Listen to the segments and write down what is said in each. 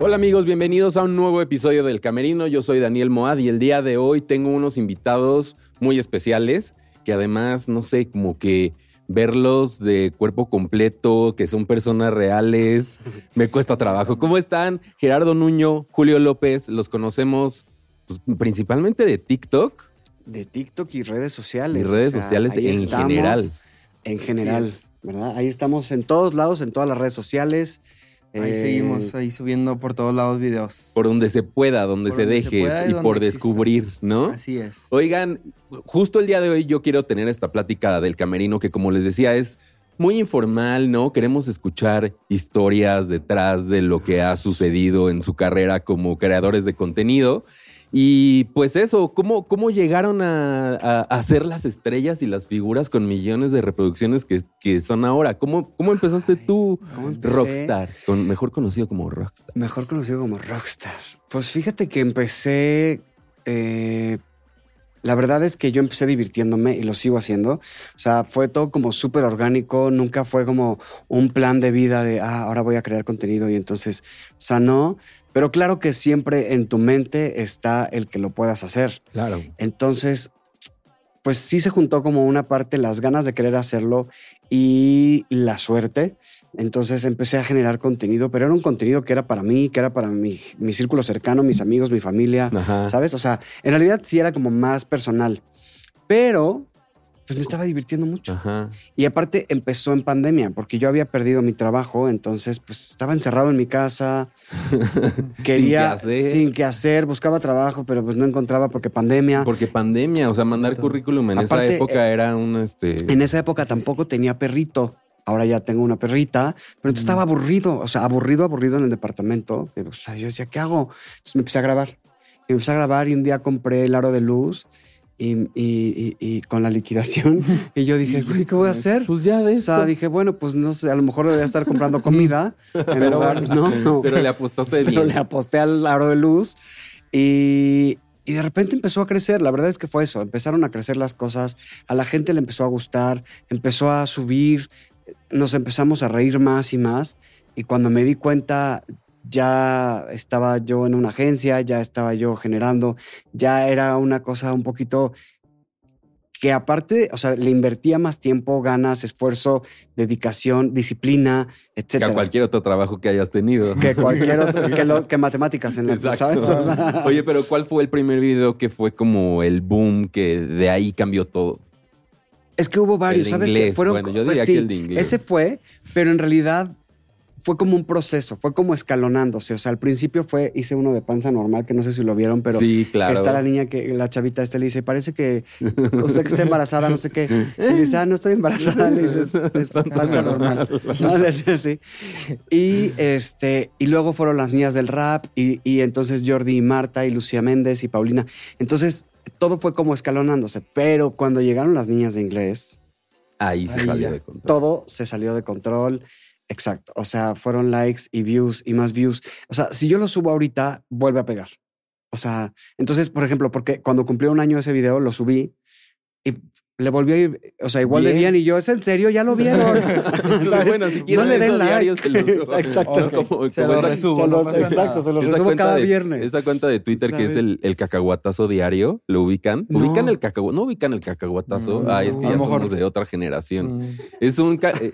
Hola amigos, bienvenidos a un nuevo episodio del Camerino. Yo soy Daniel Moad y el día de hoy tengo unos invitados muy especiales que además, no sé, como que verlos de cuerpo completo, que son personas reales, me cuesta trabajo. ¿Cómo están? Gerardo Nuño, Julio López, los conocemos pues, principalmente de TikTok. De TikTok y redes sociales. Y redes o sea, sociales en estamos, general. En general. ¿verdad? Ahí estamos en todos lados, en todas las redes sociales. Ahí Eh, seguimos, ahí subiendo por todos lados videos. Por donde se pueda, donde Por se donde se deje pueda y por exista. descubrir, ¿no? Así es. Oigan, justo el día de hoy yo quiero tener esta plática del camerino que como les decía es muy informal, ¿no? Queremos escuchar historias detrás de lo que ha sucedido en su carrera como creadores de contenido. Y pues eso, ¿cómo, cómo llegaron a, a- a ser las estrellas y las figuras con millones de reproducciones que, que son ahora? ¿Cómo, cómo empezaste Ay, tú. Rockstar? Con, mejor conocido como Rockstar. Mejor conocido como Rockstar. Pues fíjate que empecé. eh, la verdad es que yo empecé divirtiéndome y lo sigo haciendo. O sea, fue todo como súper orgánico. Nunca fue como un plan de vida de, ah, ahora voy a crear contenido y entonces, o sea, no. Pero claro que siempre en tu mente está el que lo puedas hacer. Claro. Entonces, pues sí se juntó como una parte las ganas de querer hacerlo y la suerte. Entonces empecé a generar contenido, pero era un contenido que era para mí, que era para mi, mi círculo cercano, mis amigos, mi familia, Ajá. ¿sabes? O sea, en realidad sí era como más personal, pero pues me estaba divirtiendo mucho. Ajá. Y aparte empezó en pandemia, porque yo había perdido mi trabajo, entonces pues estaba encerrado en mi casa, quería Sin qué hacer. sin qué hacer, buscaba trabajo, pero pues no encontraba porque pandemia. Porque pandemia, o sea, mandar Exacto. currículum en esa época era un este. En esa época tampoco tenía perrito. Ahora ya tengo una perrita, pero entonces estaba aburrido, o sea, aburrido, aburrido en el departamento. Y, O sea, yo decía, ¿qué hago? Entonces me empecé a grabar. Y me empecé a grabar y un día compré el aro de luz y, y- y- con la liquidación. y yo dije, güey, ¿qué voy a hacer? Pues ya O ves. sea, dije, bueno, pues no sé, a lo mejor debería estar comprando comida en lugar, no, no. Pero le apostaste Pero bien. le aposté al aro de luz y, y de repente empezó a crecer. La verdad es que fue eso. Empezaron a crecer las cosas. A la gente le empezó a gustar, empezó a subir. Nos empezamos a reír más y más. Y cuando me di cuenta, ya estaba yo en una agencia, ya estaba yo generando, ya era una cosa un poquito que aparte, o sea, le invertía más tiempo, ganas, esfuerzo, dedicación, disciplina, Que etcétera. a cualquier otro trabajo que hayas tenido. que cualquier otro, que, lo- que matemáticas en la Exacto. ¿sabes? O sea, Oye, pero ¿cuál fue el primer video que fue como el boom que de ahí cambió todo? es que hubo varios, El ¿sabes? inglés, que fueron, bueno, yo pues diría sí, que el de inglés. Ese fue, pero en realidad fue como un proceso, fue como escalonándose. O sea, al principio fue, hice uno de panza normal, que no sé si lo vieron, pero sí, claro. está la niña que, la chavita esta le dice, parece que usted que está embarazada, no sé qué. Y le dice, ah, no estoy embarazada. Le dices, es panza normal. No, le dice así. Y este, y luego fueron las niñas del rap, y, y entonces Jordi y Marta, y Lucía Méndez y Paulina. Entonces, todo fue como escalonándose. Pero cuando llegaron las niñas de inglés, Ahí se Ahí salió de control. todo se salió de control. Exacto. O sea, fueron likes y views y más views. O sea, si yo lo subo ahorita, vuelve a pegar. O sea, entonces, por ejemplo, porque cuando cumplió un año ese video, lo subí y le volvió a ir, o sea, igual Bien. bien y yo, ¿es en serio? ¿Ya lo vieron? ¿Sabes? bueno, si quieren no le den like. diarios, se los Exacto. Como- Se resubo, los- exacto, se los esa resubo cada de- viernes. Esa cuenta de Twitter que es el, el cacahuatazo diario, ¿lo ubican? No. ¿Ubican el cacahuatazo? ¿No ubican el cacahuatazo? No, Ay, no, es que ya mejor. somos de otra generación. Mm. Es un ca- eh,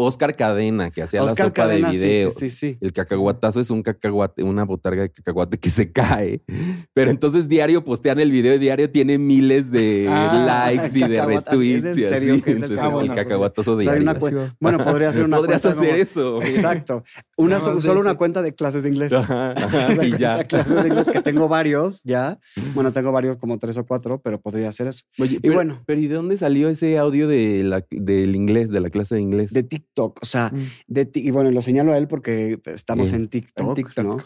Oscar Cadena que hacía Oscar la sopa Cadena, de sí, sí, videos. sí, sí. El cacahuatazo es un cacahuate, una botarga de cacahuate que se cae. Pero entonces diario postean el video y diario tiene miles de Ah, likes y de retweets ¿Es y en serio así. que es el Entonces cacahuatazo? el cacahuatazo O sea, diario. bueno, podría ser una Podrías cuenta hacer como- eso. Exacto. Una, de solo una cuenta de clases de inglés. Ajá, ajá, y ya. clases de inglés que tengo varios ya. Bueno, tengo varios como tres o cuatro, pero podría hacer eso. Oye, pero, bueno. pero ¿y de dónde salió ese audio de la, del inglés, de la clase de inglés? De TikTok, o sea, Mm. de y bueno, lo señalo a él porque estamos en TikTok, en TikTok. ¿no?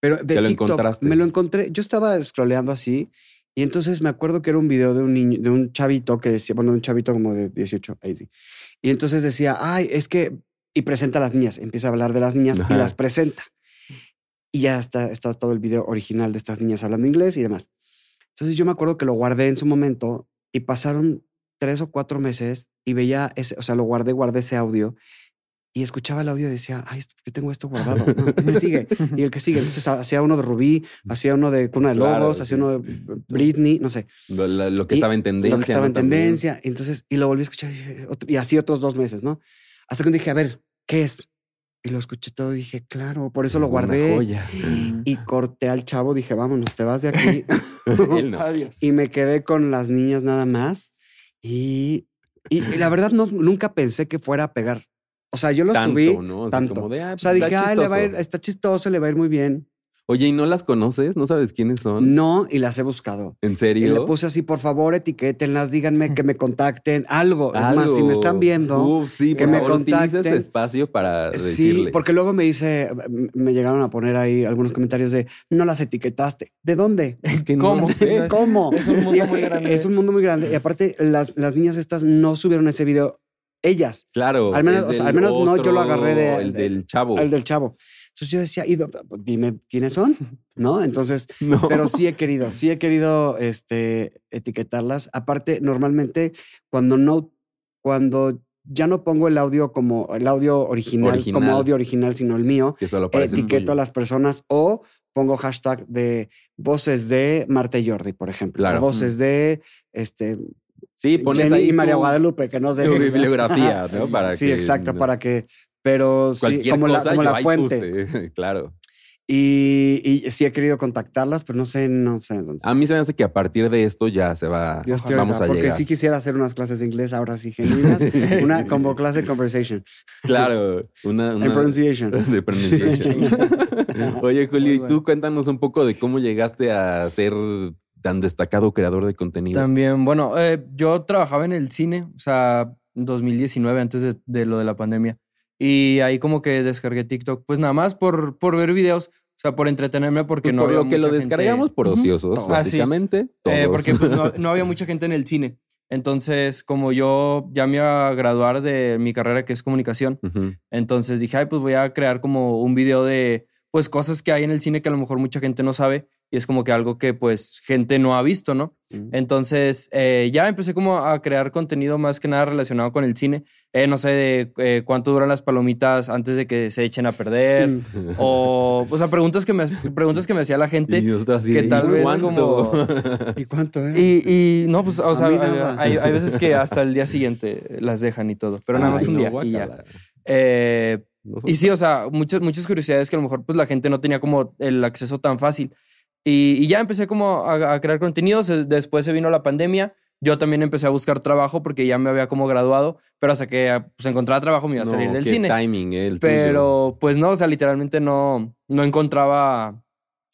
Pero de Te lo TikTok encontraste. me lo encontré. Yo estaba scrolleando así y entonces me acuerdo que era un video de un niño, de un chavito que decía, bueno, un chavito como de 18, ahí sí. Y entonces decía, ay, es que y presenta a las niñas, empieza a hablar de las niñas Ajá. y las presenta. Y ya está, está todo el video original de estas niñas hablando inglés y demás. Entonces yo me acuerdo que lo guardé en su momento y pasaron tres o cuatro meses y veía ese, o sea, lo guardé, guardé ese audio y escuchaba el audio y decía, ay, ¿por qué tengo esto guardado? No, me sigue. Y el que sigue. Entonces hacía uno de Rubí, hacía uno de Cuna de Claro, Lobos, sí. hacía uno de Britney, no sé. Lo, que Y estaba en tendencia. Lo que estaba ¿no? en tendencia. Entonces, y lo volví a escuchar y, y así otros dos meses, ¿no? Hasta que dije, a ver, ¿qué es? Y lo escuché todo y dije, claro, por eso lo Una guardé. joya. Y corté al chavo, dije, vámonos, te vas de aquí. Él no. Adiós. y me quedé con las niñas nada más. Y, y, y la verdad, no, nunca pensé que fuera a pegar. O sea, yo lo Tanto, subí. ¿no? Tanto. como de, ah, O sea, pues, dije, le va a ir- chistoso". está chistoso, le va a ir muy bien. Oye, ¿y no las conoces? ¿No sabes quiénes son? No, y las he buscado. ¿En Y serio? le puse así, por favor, etiquétenlas, díganme que me contacten, algo. Es más, si me están Algo. viendo, Uf, sí, que por me favor, este contacten. espacio para sí, decirles. porque luego me dice, me llegaron a poner ahí algunos comentarios de, no las etiquetaste. ¿De dónde? es que no ¿Cómo? No es- ¿Cómo? es un mundo Sí, muy grande. Es un mundo muy grande. Y aparte, las, las niñas estas no subieron ese video ellas. Claro. Al menos- o sea, al menos no, yo lo agarré de- El de- del chavo. El del chavo. Entonces yo decía, "Y dime quiénes son, ¿no? Entonces, No. pero sí he querido, sí he querido este, etiquetarlas. Aparte, normalmente cuando no, cuando ya no pongo el audio como el audio original, Original. como audio original, sino el mío, que solo etiqueto a las personas o pongo hashtag de voces de Marta y Jordi, por ejemplo. Claro. Voces de este Sí, pones Jenny ahí y María Guadalupe, que no sé. tu bibliografía, ¿no? Para sí, que exacto, para que, pero sí, cualquier como la, cosa como yo la ahí fuente. puse. claro. Y, y sí he querido contactarlas, pero no sé, no sé dónde. A mí se me hace que a partir de esto ya se va. Dios te vamos oiga, a porque llegar. sí quisiera hacer unas clases de inglés ahora sí genuinas, una como clase de conversation Claro. Una, una pronunciation. de pronunciation. Oye, Julio, y tú cuéntanos un poco de cómo llegaste a ser tan destacado creador de contenido. También, bueno, eh, yo trabajaba en el cine, o sea, en 2019, antes de, de lo de la pandemia. Y ahí como que descargué TikTok, pues nada más por, por ver videos, o sea, por entretenerme, porque Pues no por había lo que lo gente- descargamos por ociosos, Ah, sí. básicamente. Eh, todos. porque pues, no, no había mucha gente en el cine. Entonces, como yo ya me iba a graduar de mi carrera que es comunicación, entonces dije, ay, pues voy a crear como un video de pues cosas que hay en el cine que a lo mejor mucha gente no sabe y es como que algo que pues gente no ha visto, ¿no? Entonces eh, ya empecé como a crear contenido más que nada relacionado con el cine. Eh, no sé de eh, cuánto duran las palomitas antes de que se echen a perder Mm. o, o sea, preguntas que me, preguntas que me hacía la gente. Así que tal ¿y vez cuánto? ¿Y cuánto, eh? Y, y no, pues, o A sea, hay, hay veces que hasta el día siguiente las dejan y todo, pero nada más Ay, un no, día y ya. Eh, y sí, o sea, muchas, muchas curiosidades que a lo mejor pues la gente no tenía como el acceso tan fácil. Y, y ya empecé como a, a crear contenidos. eh, Después se vino la pandemia. Yo también empecé a buscar trabajo porque ya me había como graduado, pero hasta que pues, encontraba trabajo me iba a No, salir del qué cine. timing, eh, el tuyo. Pero pues no, o sea, literalmente no, no encontraba,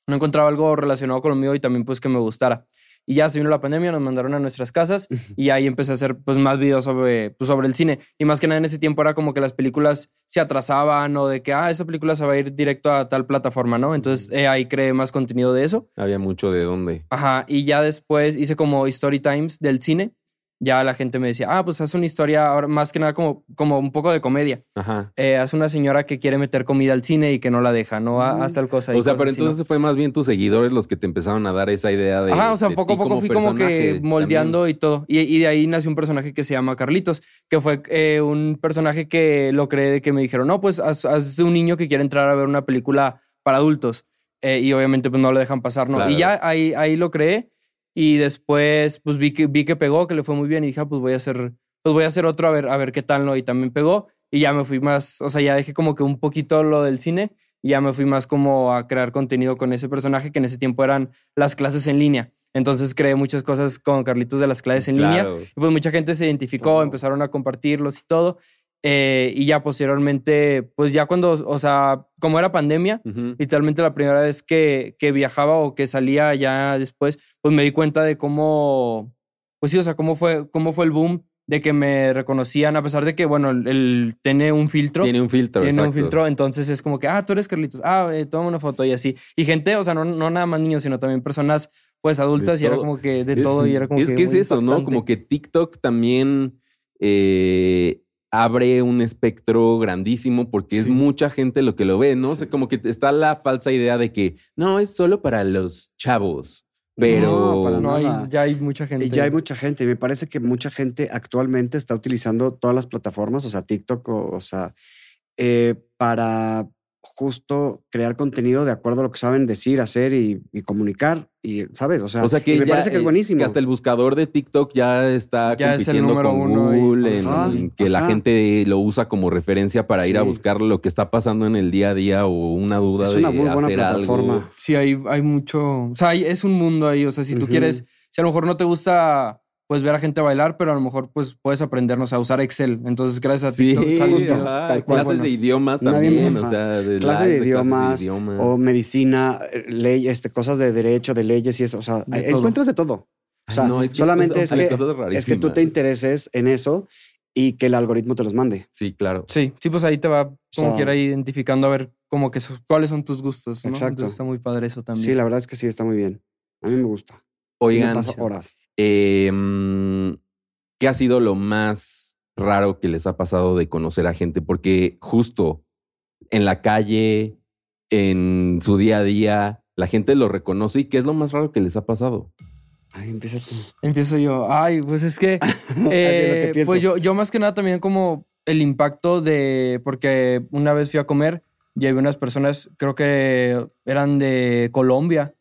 no encontraba algo relacionado con lo mío y también pues que me gustara. Y ya se vino la pandemia, nos mandaron a nuestras casas y ahí empecé a hacer pues más videos sobre, pues, sobre el cine. Y más que nada en ese tiempo era como que las películas se atrasaban o de que, ah, esa película se va a ir directo a tal plataforma, ¿no? Entonces eh, ahí creé más contenido de eso. Había mucho de dónde. Ajá, y ya después hice como story times del cine. Ya la gente me decía, ah, pues haz una historia ahora más que nada como, como un poco de comedia. Ajá. Eh, haz una señora que quiere meter comida al cine y que no la deja, ¿no? Haz tal cosa. y O sea, pero así, ¿no? entonces fue más bien tus seguidores los que te empezaron a dar esa idea de. Ajá, o sea, poco a poco fui como que moldeando y todo. Y, y de ahí nació un personaje que se llama Carlitos, que fue eh, un personaje que lo creé de que me dijeron, no, pues haz, haz un niño que quiere entrar a ver una película para adultos. Eh, y obviamente pues no lo dejan pasar, ¿no? Claro. Y ya ahí, ahí lo creé y después pues vi que, vi que pegó, que le fue muy bien y dije, ah, pues voy a hacer, pues voy a hacer otro a ver, a ver qué tal, ¿no? Y también pegó y ya me fui más, o sea, ya dejé como que un poquito lo del cine y ya me fui más como a crear contenido con ese personaje que en ese tiempo eran las clases en línea. Entonces creé muchas cosas con Carlitos de las clases en línea. Y pues mucha gente se identificó, empezaron a compartirlos y todo. Eh, y ya posteriormente, pues ya cuando, o sea, como era pandemia, Ujú. literalmente la primera vez que, que viajaba o que salía ya después, pues me di cuenta de cómo, pues sí, o sea, cómo fue, cómo fue el boom de que me reconocían, a pesar de que, bueno, él, él tiene un filtro. Tiene un filtro. Tiene un exacto. filtro, entonces es como que, ah, tú eres Carlitos, ah, eh, toma una foto y así. Y gente, o sea, no, no nada más niños, sino también personas, pues adultas, y era como que de todo, y era como es que. que es eso, ¿no? impactante. Como que TikTok también eh, abre un espectro grandísimo porque es Sí. mucha gente lo que lo ve, ¿no? O sea, como que está la falsa idea de que no, es solo para los chavos. Pero No, para No, hay, nada. ya hay mucha gente. Y ya hay mucha gente. y Me parece que mucha gente actualmente está utilizando todas las plataformas, o sea, TikTok, o, o sea, eh, para justo crear contenido de acuerdo a lo que saben decir, hacer y, y comunicar. Y, ¿sabes? O sea, O sea que me ya, parece que es eh, buenísimo. que hasta el buscador de TikTok ya está Ya es el compitiendo número con uno. Google, en- Ajá, en que la gente lo usa como referencia para ir a buscar lo que está pasando en el día a día o una duda es de una muy buena hacer plataforma. algo. Sí, hay, hay mucho. O sea, hay- es un mundo ahí. O sea, si tú quieres, si a lo mejor no te gusta pues ver a gente bailar, pero a lo mejor pues puedes aprendernos a usar Excel. Entonces, gracias a Sí, ajá, tal cual, clases de idiomas también, o sea, de Clases de clases idiomas idiomas. o medicina, eh, ley, este, cosas de derecho, de leyes y eso. O sea, De hay- todo. encuentras de todo. O Ay, sea, no, es que solamente cosas- es que, es que tú te intereses en eso y que el algoritmo te los mande. Sí, claro. Sí, sí, pues ahí te va como sea- quiera identificando a ver como que cuáles son tus gustos, ¿no? Exacto. Entonces está muy padre eso también. Sí, la verdad es que sí, está muy bien. A mí me gusta. Oigan, horas. Eh, mm, ¿qué ha sido lo más raro que les ha pasado de conocer a gente? Porque justo en la calle, en su día a día, la gente lo reconoce y ¿qué es lo más raro que les ha pasado? Ay, empieza tú. Empiezo yo. Ay, pues es que, eh, que pienso. pues yo, yo más que nada también como el impacto de, porque una vez fui a comer y había unas personas, creo que eran de Colombia,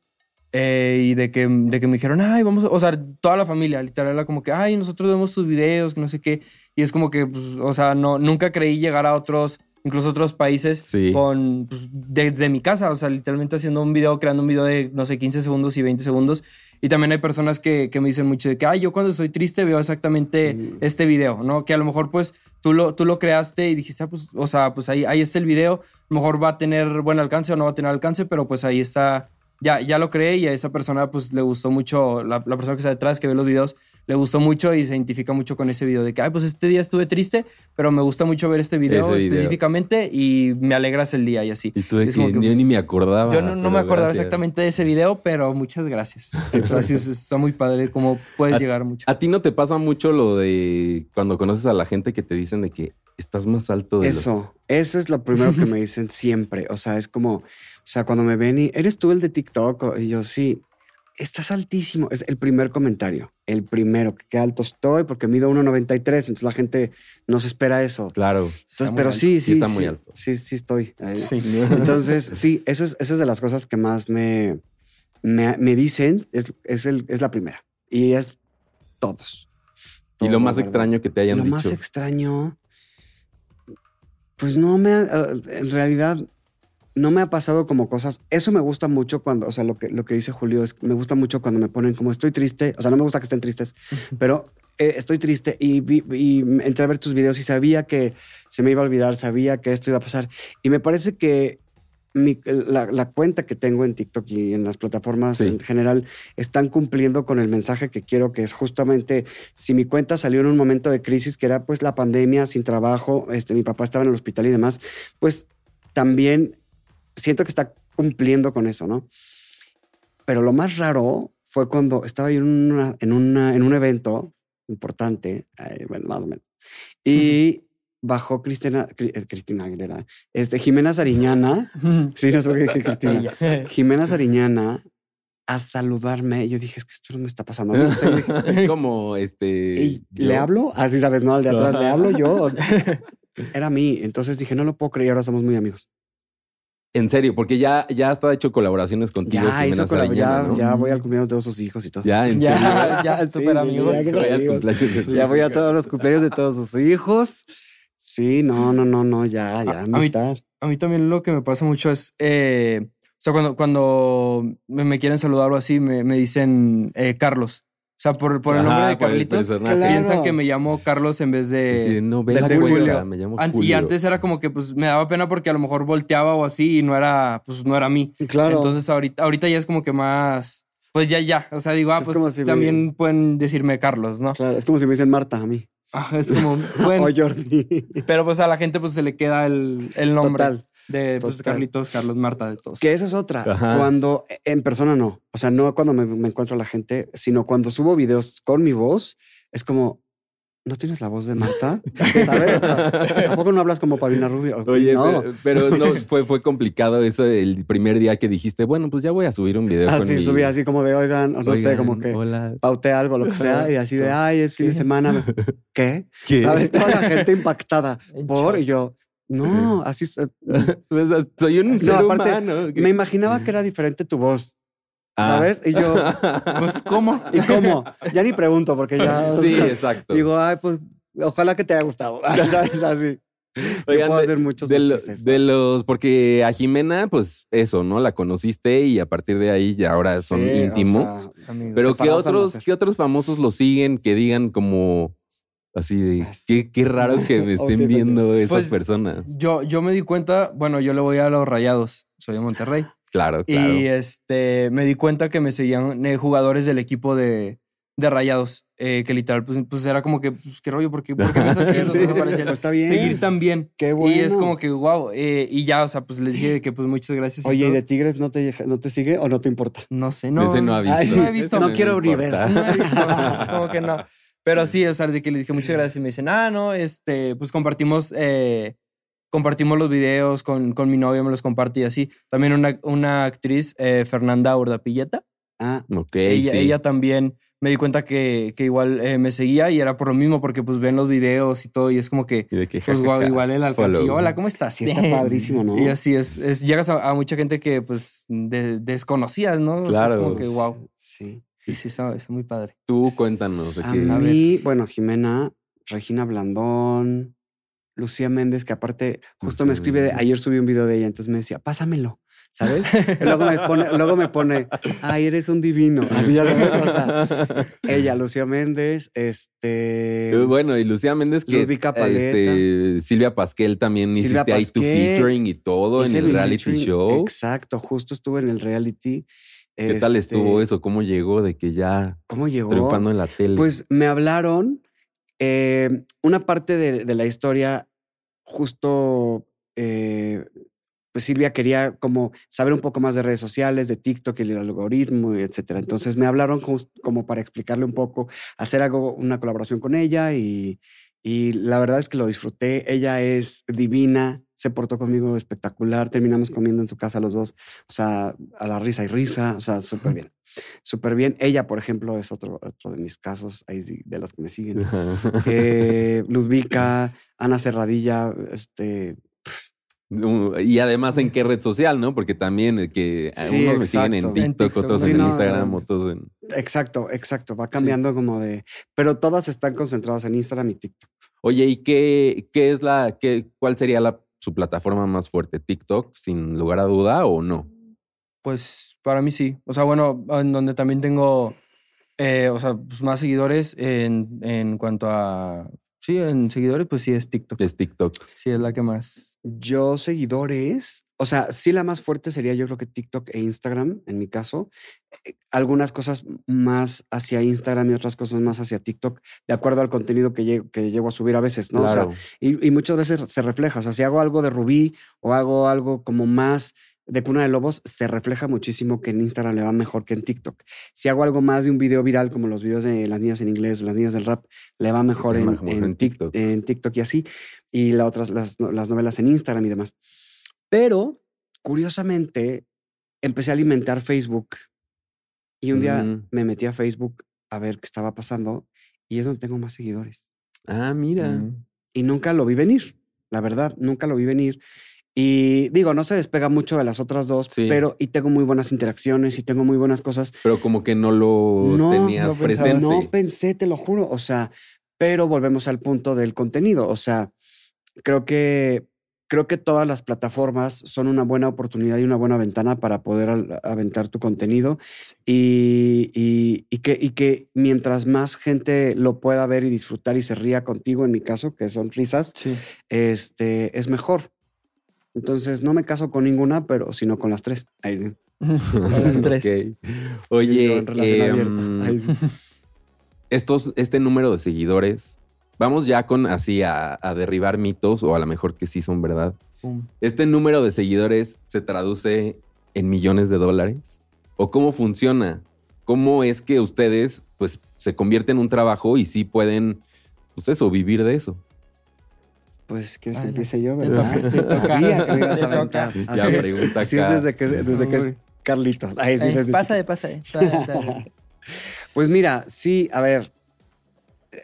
eh, y de que, de que me dijeron, ay, vamos, a-", o sea, toda la familia, literal, era como que, ay, nosotros vemos tus videos, que no sé qué, y es como que, pues, o sea, no, nunca creí llegar a otros, incluso otros países Sí. con, pues, desde mi casa, o sea, literalmente haciendo un video, creando un video de, no sé, 15 segundos y 20 segundos, y también hay personas que, que me dicen mucho de que, ay, yo cuando estoy triste veo exactamente Mm. este video, ¿no? Que a lo mejor, pues, tú lo, tú lo creaste y dijiste, ah, pues, o sea, pues ahí, ahí está el video, a lo mejor va a tener buen alcance o no va a tener alcance, pero pues ahí está, ya, ya lo creé y a esa persona, pues, le gustó mucho, la, la persona que está detrás, que ve los videos, le gustó mucho y se identifica mucho con ese video de que, ay, pues este día estuve triste, pero me gusta mucho ver este video específicamente y me alegras el día y así. Y tú de Es que, como que, yo pues, ni me acordaba. Yo no, no me acordaba gracias. exactamente de ese video, pero muchas gracias. Gracias, está muy padre cómo puedes A- llegar mucho. ¿A ti no te pasa mucho lo de cuando conoces a la gente que te dicen de que estás más alto de lo- Eso, eso es lo primero que me dicen siempre. O sea, es como, sea, cuando me ven y eres tú el de TikTok, O- y yo sí, estás altísimo. Es el primer comentario, el primero, que qué alto estoy, porque mido 1,93, entonces la gente no se espera eso. Claro. Entonces, pero sí, Sí sí, está sí, muy alto. Sí, sí estoy. ahí. Sí. Entonces, sí, eso es, eso es de las cosas que más me, me, me dicen, es, es, el, es la primera. Y es todos. Y lo más extraño que te hayan Lo dicho. más extraño, pues no me, eh, en realidad, no me ha pasado como cosas. Eso me gusta mucho cuando, o sea, lo que, lo que dice Julio es, me gusta mucho cuando me ponen como estoy triste, o sea, no me gusta que estén tristes, pero eh, estoy triste y, vi- y entré a ver tus videos y sabía que se me iba a olvidar, sabía que esto iba a pasar. Y me parece que mi- la, la cuenta que tengo en TikTok y en las plataformas Sí. en general están cumpliendo con el mensaje que quiero, que es justamente si mi cuenta salió en un momento de crisis, que era pues la pandemia, sin trabajo, este, mi papá estaba en el hospital y demás, pues también siento que está cumpliendo con eso, ¿no? Pero lo más raro fue cuando estaba yo en, una- en, una- en un evento importante, eh, bueno, más o menos, y bajó Cristina, Cri- eh, Cristina Aguilera, este, Jimena Sariñana, sí, no sé por qué dije Cristina. Jimena Sariñana a saludarme. Y yo dije, es que esto no me está pasando. No sé, como este. "Ey, yo- ¿Le hablo? Así sabes, ¿no? Al de atrás, ¿le hablo yo? Era a mí. Entonces dije, no lo puedo creer, ahora somos muy amigos. En serio, porque ya, ya hasta ha hecho colaboraciones contigo. Ya, hizo colab- Sariñana, ya, ¿no? ya voy al cumpleaños de todos sus hijos y todo. Ya, en Ya, serio. ya, Sí, súper sí, amigos. ya que Voy al amigos. sus ya voy a todos los cumpleaños de todos sus hijos. Sí, no, no, no, no, ya, ya, A- a no mí- está. A mí también lo que me pasa mucho es, eh, o sea, cuando, cuando me, me quieren saludar o así, me, me dicen eh, Carlos. O sea, por, por el Ajá, nombre de por el Carlitos, personaje. Claro. piensan que me llamo Carlos en vez de... Sí, no, ven del la de Julio. me llamo An- Y Julio. antes era como que pues me daba pena porque a lo mejor volteaba o así y no era, pues no era mí. Claro. Entonces ahorita, ahorita ya es como que más, pues ya, ya. O sea, digo, ah, Es pues como si me- también pueden decirme Carlos, ¿no? Claro, es como si me dicen Marta a mí. Ajá, es como, bueno, O Jordi. pero pues a la gente pues se le queda el, el nombre Total. De pues. Carlitos, Carlos, Marta, de todos. Que esa es otra. Ajá. Cuando en persona no. O sea, no cuando me, me encuentro a la gente, sino cuando subo videos con mi voz, es como, ¿no tienes la voz de Marta? ¿Sabes? ¿Tampoco no hablas como Paulina Rubio? Oye, no. pero, pero no, fue, fue complicado eso el primer día que dijiste, bueno, pues ya voy a subir un video. con Así mi- subí así como de, oigan, o no sé, Oigan, como que Hola. pauté algo, lo que sea, y así de, ay, es fin de semana. ¿Qué? ¿Qué? ¿Sabes? Toda la gente impactada. Por, y yo, No, así es, O sea, soy un No, ser aparte, humano. me imaginaba que era diferente tu voz, Ah. ¿sabes? Y yo, Pues, ¿cómo? ¿y cómo? Ya ni pregunto porque ya. Sí, exacto. Digo, ay, pues ojalá que te haya gustado. ¿Sabes? Así. Yo Oigan, puedo de- hacer muchos de, lo- matices. de los, porque a Jimena, pues eso, ¿no? La conociste y a partir de ahí ya ahora son Sí, o íntimos. sea, Amigos. Pero ¿qué otros. ¿qué otros famosos lo siguen que digan como así de qué, qué raro que me estén viendo esas Pues, personas? yo, yo me di cuenta, bueno, yo le voy a los rayados, soy de Monterrey. Claro, claro. Y este, me di cuenta que me seguían eh, jugadores del equipo de, de rayados, eh, que literal, pues, pues era como que, pues, qué rollo, ¿por qué, por qué me están siguiendo? O sea, Sí, me parecía pues está bien. Seguir tan bien. Qué bueno. Y es como que, wow, y ya, o sea, pues les dije que pues muchas gracias. Oye, ¿y de Tigres no te, no te sigue o no te importa? No sé, no. Ese no ha visto. Ay, no he visto. no Ese quiero importa. No he visto, como que no. Pero sí, o sea, de que le dije muchas gracias y me dicen, ah, no, este, pues compartimos, eh, compartimos los videos con, con mi novia, me los comparte y así. También una, una actriz, eh, Fernanda Urdapilleta, Ah, Ok, ella, sí. ella también me di cuenta que, que igual eh, me seguía y era por lo mismo, porque pues ven los videos y todo y es como que, Y de que, pues igual el alcance. y. Hola, ¿cómo estás? sí está padrísimo, ¿no? Y así es, es llegas a, a mucha gente que pues de- desconocías, ¿no? O sea, es Claro. como que wow. Sí. Y sí, está, está muy padre. Tú cuéntanos. de A mí, bueno, Jimena, Regina Blandón, Lucía Méndez, que aparte justo Lucía me escribe, de, ayer subí un video de ella, entonces me decía, pásamelo, ¿sabes? Luego, me pone, luego me pone, ay, eres un divino. Así ya sabes, o sea, ella, Lucía Méndez, este... Eh, Bueno, y Lucía Méndez, que este, Silvia Pasquel también Silvia hiciste ahí tu Pasquel. featuring y todo en el reality show. Exacto, justo estuve en el reality. ¿Qué tal Este, estuvo eso? ¿Cómo llegó de que ya ¿Cómo llegó? triunfando en la tele? Pues me hablaron. eh, una parte de, de la historia, justo, eh, pues Silvia quería como saber un poco más de redes sociales, de TikTok, el algoritmo, etcétera. Entonces me hablaron como para explicarle un poco, hacer algo, una colaboración con ella y, y la verdad es que lo disfruté. Ella es divina, se portó conmigo espectacular. Terminamos comiendo en su casa los dos, o sea, a la risa y risa, o sea, súper bien, súper bien. Ella, por ejemplo, es otro, otro de mis casos, ahí sí, de las que me siguen. Eh, Ludvica, Ana Cerradilla, este, Y además en qué red social, ¿no? Porque también eh, que a Sí, unos me siguen en. TikTok, En TikTok, otros sí, en no, Instagram, no. otros en... exacto, exacto, va cambiando como de, pero todas están concentradas en Instagram y TikTok. Oye, ¿y qué, qué es la, qué, cuál sería la, su plataforma más fuerte? ¿TikTok, sin lugar a duda, o no? Pues para mí sí. O sea, bueno, en donde también tengo, eh, o sea, pues, más seguidores en, en cuanto a, sí, en seguidores, pues sí es TikTok. Es TikTok. Sí, es la que más. Yo seguidores, o sea, sí la más fuerte sería yo creo que TikTok e Instagram, en mi caso. Eh, Algunas cosas más hacia Instagram y otras cosas más hacia TikTok, de acuerdo al contenido que, lle- que llego a subir a veces, ¿no? O sea, Claro. y, y muchas veces se refleja. O sea, si hago algo de Rubí o hago algo como más de Cuna de Lobos, se refleja muchísimo que en Instagram le va mejor que en TikTok. Si hago algo más de un video viral, como los videos de las niñas en inglés, las niñas del rap, le va mejor, en, va mejor en en Tik- TikTok. en TikTok y así. Y la otras, las novelas en Instagram y demás. Pero, curiosamente, empecé a alimentar Facebook. Y un día Mm. me metí a Facebook a ver qué estaba pasando y es donde tengo más seguidores Ah, mira. Mm. y nunca lo vi venir, la verdad, nunca lo vi venir. Y digo, no se despega mucho de las otras dos, Sí. pero y tengo muy buenas interacciones y tengo muy buenas cosas. Pero como que no lo No, tenías presente. No pensé, te lo juro, o sea, pero volvemos al punto del contenido, o sea, creo que creo que todas las plataformas son una buena oportunidad y una buena ventana para poder aventar tu contenido y, y- y que, y que mientras más gente lo pueda ver y disfrutar y se ría contigo, en mi caso, que son risas, Sí. este, es mejor. Entonces, no me caso con ninguna, pero sino con las tres. Ahí sí. Con las tres. Ok. Oye, en relación abierta. Ahí sí. estos, este número de seguidores, vamos ya con así a, a derribar mitos o a lo mejor que sí son verdad. ¿Este número de seguidores se traduce en millones de dólares? ¿O cómo funciona? ¿Cómo es que ustedes pues se convierten en un trabajo y sí pueden, pues eso, vivir de eso? Pues quieres que empiece yo, ¿verdad? te toca. Sabía que me ibas a aventar. Ya es. pregunta Así es desde que, desde que es. Carlitos. Ay, sí, Eh, desde pásale, pásale. Pues mira, sí, a ver. eh,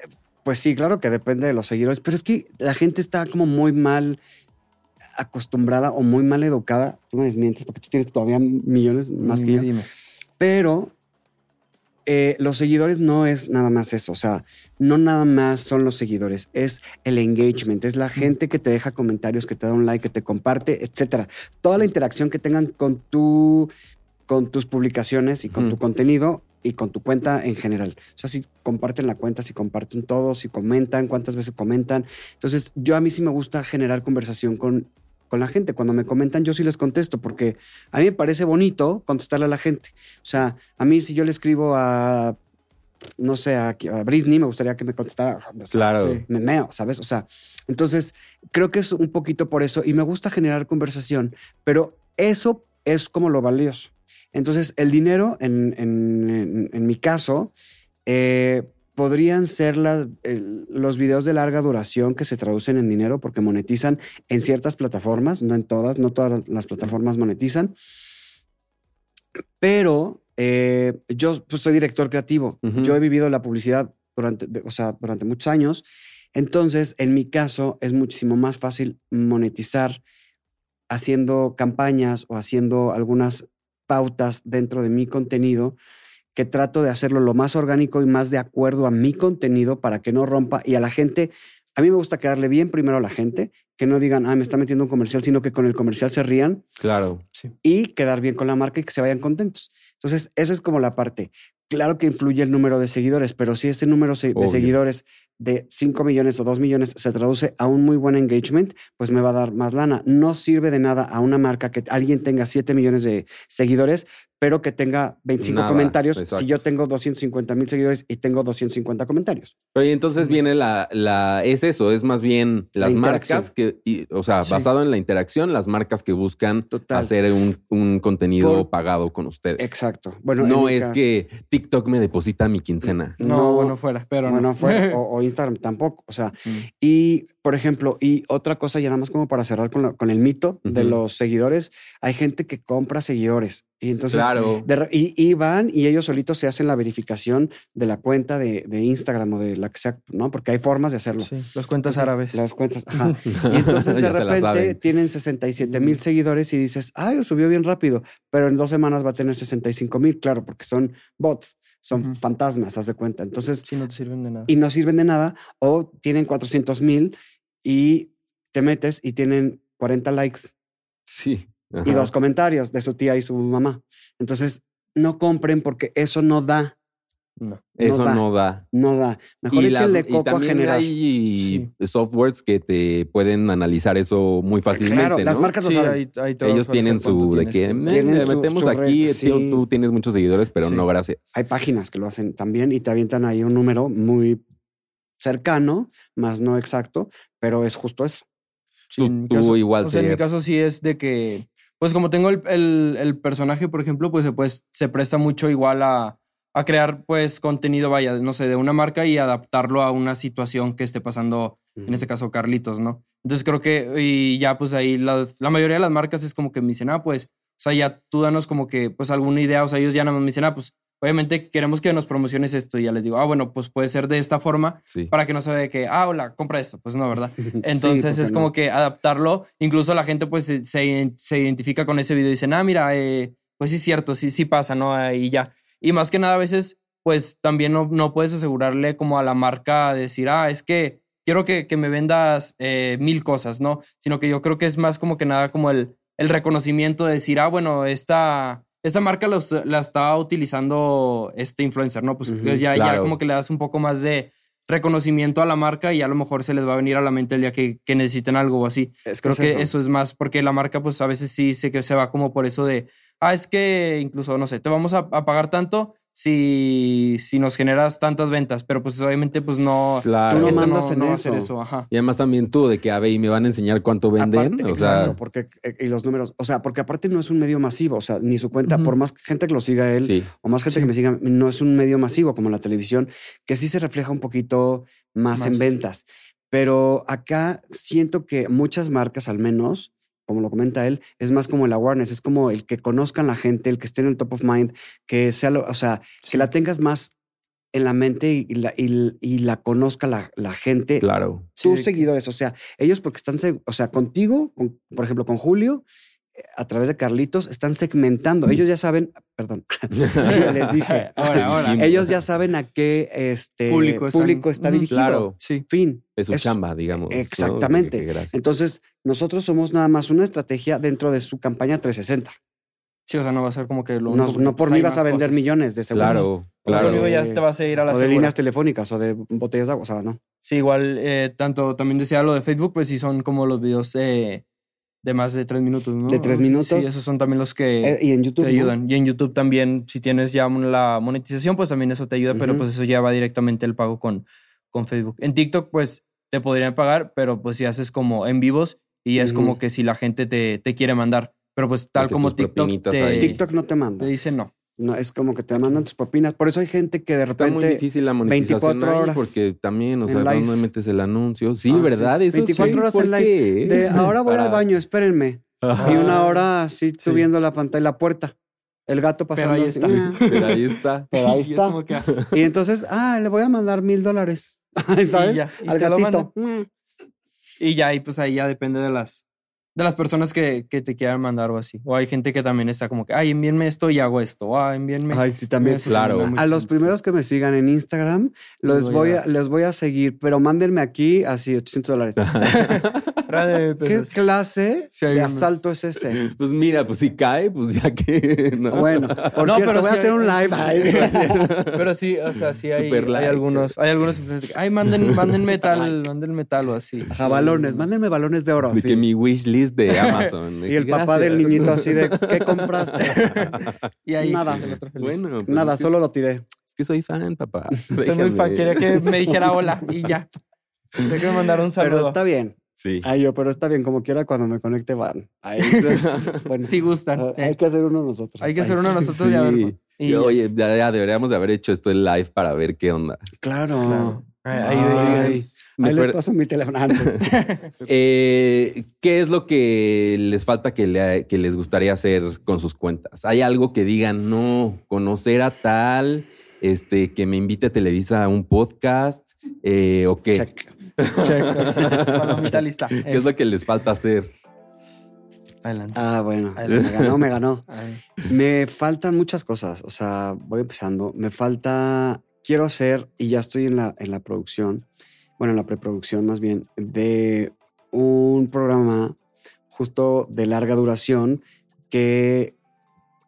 Pues sí, claro que depende de los seguidores, pero es que la gente está como muy mal acostumbrada o muy mal educada, tú me desmientes porque tú tienes todavía millones más que yo, Dime. pero eh, los seguidores no es nada más eso, o sea, no nada más son los seguidores, es el engagement, es la gente que te deja comentarios, que te da un like, que te comparte, etcétera. Toda la interacción que tengan con tu, con tus publicaciones y con tu contenido y con tu cuenta en general. O sea, si comparten la cuenta, si comparten todo, si comentan, cuántas veces comentan. Entonces, yo a mí sí me gusta generar conversación con, con la gente. Cuando me comentan, yo sí les contesto porque a mí me parece bonito contestarle a la gente. O sea, a mí si yo le escribo a, no sé, a, a Britney, me gustaría que me contestara. Claro. Sí. me meo, ¿sabes? O sea, entonces creo que es un poquito por eso y me gusta generar conversación, pero eso es como lo valioso. Entonces, el dinero, en, en- en- en mi caso, eh, podrían ser las- el- los videos de larga duración que se traducen en dinero porque monetizan en ciertas plataformas, no en todas, no todas las plataformas monetizan. Pero eh, yo pues, soy director creativo. Yo he vivido la publicidad durante, o sea, durante muchos años. Entonces, en mi caso, es muchísimo más fácil monetizar haciendo campañas o haciendo algunas pautas dentro de mi contenido que trato de hacerlo lo más orgánico y más de acuerdo a mi contenido para que no rompa y a la gente, a mí me gusta quedarle bien primero a la gente, que no digan, ah, me está metiendo un comercial, sino que con el comercial se rían Claro. y quedar bien con la marca y que se vayan contentos. Entonces, esa es como la parte. Claro que influye el número de seguidores, pero si ese número de Obvio. seguidores de 5 millones o 2 millones se traduce a un muy buen engagement, pues me va a dar más lana. No sirve de nada a una marca que alguien tenga 7 millones de seguidores, pero que tenga 25 Nada, comentarios. exacto. Si yo tengo 250 mil seguidores y tengo 250 comentarios. Pero y entonces viene la, la, es eso, es más bien La las marcas que, y, o sea, Sí. basado en la interacción, las marcas que buscan Total. hacer un, un contenido Por- pagado con ustedes. Exacto. Bueno, en no es caso- que TikTok me deposita mi quincena. No, No, bueno, fuera, pero bueno, no. fue, o, o Instagram tampoco. O sea, Mm. Y, por ejemplo, y otra cosa, ya nada más como para cerrar con, con el mito de los seguidores, hay gente que compra seguidores. Y entonces, claro. de y, y van y ellos solitos se hacen la verificación de la cuenta de, de Instagram o de la que sea, ¿no? Porque hay formas de hacerlo. Sí, las cuentas Entonces, árabes. Las cuentas, ajá. Y entonces de repente tienen 67 mil seguidores y dices, ay, lo subió bien rápido, pero en dos semanas va a tener 65 mil, claro, porque son bots, son Ujú. fantasmas, haz de cuenta. Entonces, Sí, no te sirven de nada. y no sirven de nada o tienen 400 mil y te metes y tienen 40 likes Sí. Y dos comentarios de su tía y su mamá. Entonces, no compren porque eso no da, No. Eso da. no da. no da. Mejor y, las- échenle y coco a también generar. hay softwares que te pueden analizar eso muy fácilmente. Claro, las ¿no? marcas lo Sí, saben. va a Ellos tienen su de que "Eh, le su- metemos su aquí, red, tío, sí. tú tienes muchos seguidores, pero Sí. no, gracias. Hay páginas que lo hacen también y te avientan ahí un número muy cercano, más no exacto, pero es justo eso. Sí, Tú- caso- igual O sea, en mi caso sí es de que, pues como tengo el, el- el personaje, por ejemplo, pues, pues se presta mucho igual a, a crear pues contenido, vaya, no sé, de una marca y adaptarlo a una situación que esté pasando, en este caso Carlitos, ¿no? Entonces creo que, y ya pues ahí la, la mayoría de las marcas es como que me dicen, ah, pues, o sea, ya tú danos como que pues alguna idea, o sea, ellos ya nada más me dicen, ah, pues, obviamente queremos que nos promociones esto y ya les digo, ah, bueno, pues puede ser de esta forma Sí. para que no se vea que, ah, hola, compra esto. Pues no, ¿verdad? Entonces ¿por es como que adaptarlo. Incluso la gente pues se, se, se identifica con ese video y dicen, ah, mira, eh, pues sí es cierto, sí, sí pasa, ¿no? Y ya. Y más que nada a veces pues también no, no puedes asegurarle como a la marca decir, ah, es que quiero que, que me vendas eh, mil cosas, ¿no? Sino que yo creo que es más como que nada como el, el reconocimiento de decir, ah, bueno, esta, esta marca la, está utilizando este influencer, ¿no? Pues ya, ya claro. como que le das un poco más de reconocimiento a la marca y a lo mejor se les va a venir a la mente el día que, que necesiten algo o así. Es que Creo es que eso. eso. es más, porque la marca pues a veces sí sé que se va como por eso de, ah, es que incluso, no sé, te vamos a, a pagar tanto si, si nos generas tantas ventas, pero pues obviamente pues no, Claro. Tú no mandas en no eso. eso, ajá. Y además también tú de que, a ver, y me van a enseñar cuánto venden. Aparte, o sea, exacto, porque eh, y los números, o sea, porque aparte no es un medio masivo, o sea, ni su cuenta, por más gente que lo siga a él sí. o más gente Sí. que me siga, no es un medio masivo como la televisión, que sí se refleja un poquito más, en ventas. Pero acá siento que muchas marcas, al menos, como lo comenta él, es más como el awareness, es como el que conozcan la gente, el que esté en el top of mind, que sea, lo, o sea, que la tengas más en la mente y la, y, y la conozca la, la gente, Claro. tus Sí. seguidores, o sea, ellos porque están, o sea, contigo, con- por ejemplo, con Julio, a través de Carlitos, están segmentando. Ellos ya saben, perdón, ya les dije. Ahora, ahora. Ellos ya saben a qué este, Público público, están- está dirigido. Claro. Sí. Fin. Es su Es- chamba, digamos. Exactamente. Entonces, nosotros somos nada más una estrategia dentro de su campaña 360. Sí, o sea, no va a ser como que lo No, por hay mí vas a vender cosas. millones de seguros. Claro, Claro. Conmigo ya te vas a ir a la o de líneas telefónicas o de botellas de agua, o sea, no. Sí, igual, eh, tanto también decía lo de Facebook, pues sí son como los videos de, de más de tres minutos, ¿no? De tres minutos. Sí, esos son también los que Eh, y en YouTube. te ¿no? ayudan. Y en YouTube también, si tienes ya la monetización, pues también eso te ayuda, pero pues eso ya va directamente el pago con, con Facebook. En TikTok, pues te podrían pagar, pero pues si haces como en vivos y ya es como que si la gente te, te quiere mandar. Pero pues tal Porque como TikTok te. TikTok no te manda. te dice no. No, es como que te mandan tus propinas. Por eso hay gente que de Está muy repente. difícil la monetización 24 ahí horas porque también, o sea. ¿dónde metes el anuncio? Sí, Ah, sí. ¿verdad? Eso 24 sí, horas ¿por en live. De ahora voy al baño, espérenme. Ajá. Y una hora así Sí. subiendo la pantalla, la puerta. El gato pasando. ahí así, está. ah. Pero ahí está. Pero ahí Sí, es está. que, Y entonces, ah, le voy a mandar mil dólares. ¿Sabes? ya, y Al te lo gatito. Mm. Y ya, y pues ahí ya depende de las, de las personas que, que te quieran mandar o así. O hay gente que también está como que, ay, envíenme esto y hago esto. O, ah, envíenme. Ay, sí, también. Claro. A los primeros que me sigan en Instagram, los voy voy a a, les voy a seguir, pero mándenme aquí así 800 dólares. ¿Qué clase de asalto es ese? Pues mira, pues si cae, pues ya que. ¿no? Bueno, por No, cierto, pero voy a hacer hay- un live. Ay, Pero sí, o sea, sí hay, Super hay like. algunos, hay algunos que, ay, manden, metal, like. manden metal o así. Ajá, balones, mándenme balones de oro. De sí. que mi wish list de Amazon. Y el papá del niñito así de, ¿qué compraste? Y ahí Nada. el otro feliz. Bueno, pues Nada, es que- solo lo tiré. Es que soy fan, papá. Estoy muy fan, quería que me dijera hola y ya. Quería que me mandara un Pero saludo. está bien. Sí. Ay, yo, pero está bien, como quiera, cuando me conecte van. Ay, bueno, Si gustan. ah, eh. hay que hacer uno nosotros. Hay que Ay, hacer uno sí. nosotros y a ver. Sí. Y Y, ya. oye, ya, ya deberíamos de haber hecho esto en live para ver qué onda. Claro. Claro. Ahí, Ay, ahí- Me Ahí les paso mi teléfono. Ah. Eh, ¿Qué es lo que les falta que, le- que les gustaría hacer con sus cuentas? ¿Hay algo que digan, no, conocer a tal, este, que me invite a Televisa a un podcast eh, o qué? Check. Check, palomita lista. ¿Qué es lo que les falta hacer? Adelante. Ah, bueno. Me Adelante. ganó, me ganó. Ay. Me faltan muchas cosas. O sea, voy empezando. Me falta. Quiero hacer, y ya estoy en la, en la producción, bueno, en la preproducción más bien, de un programa justo de larga duración que,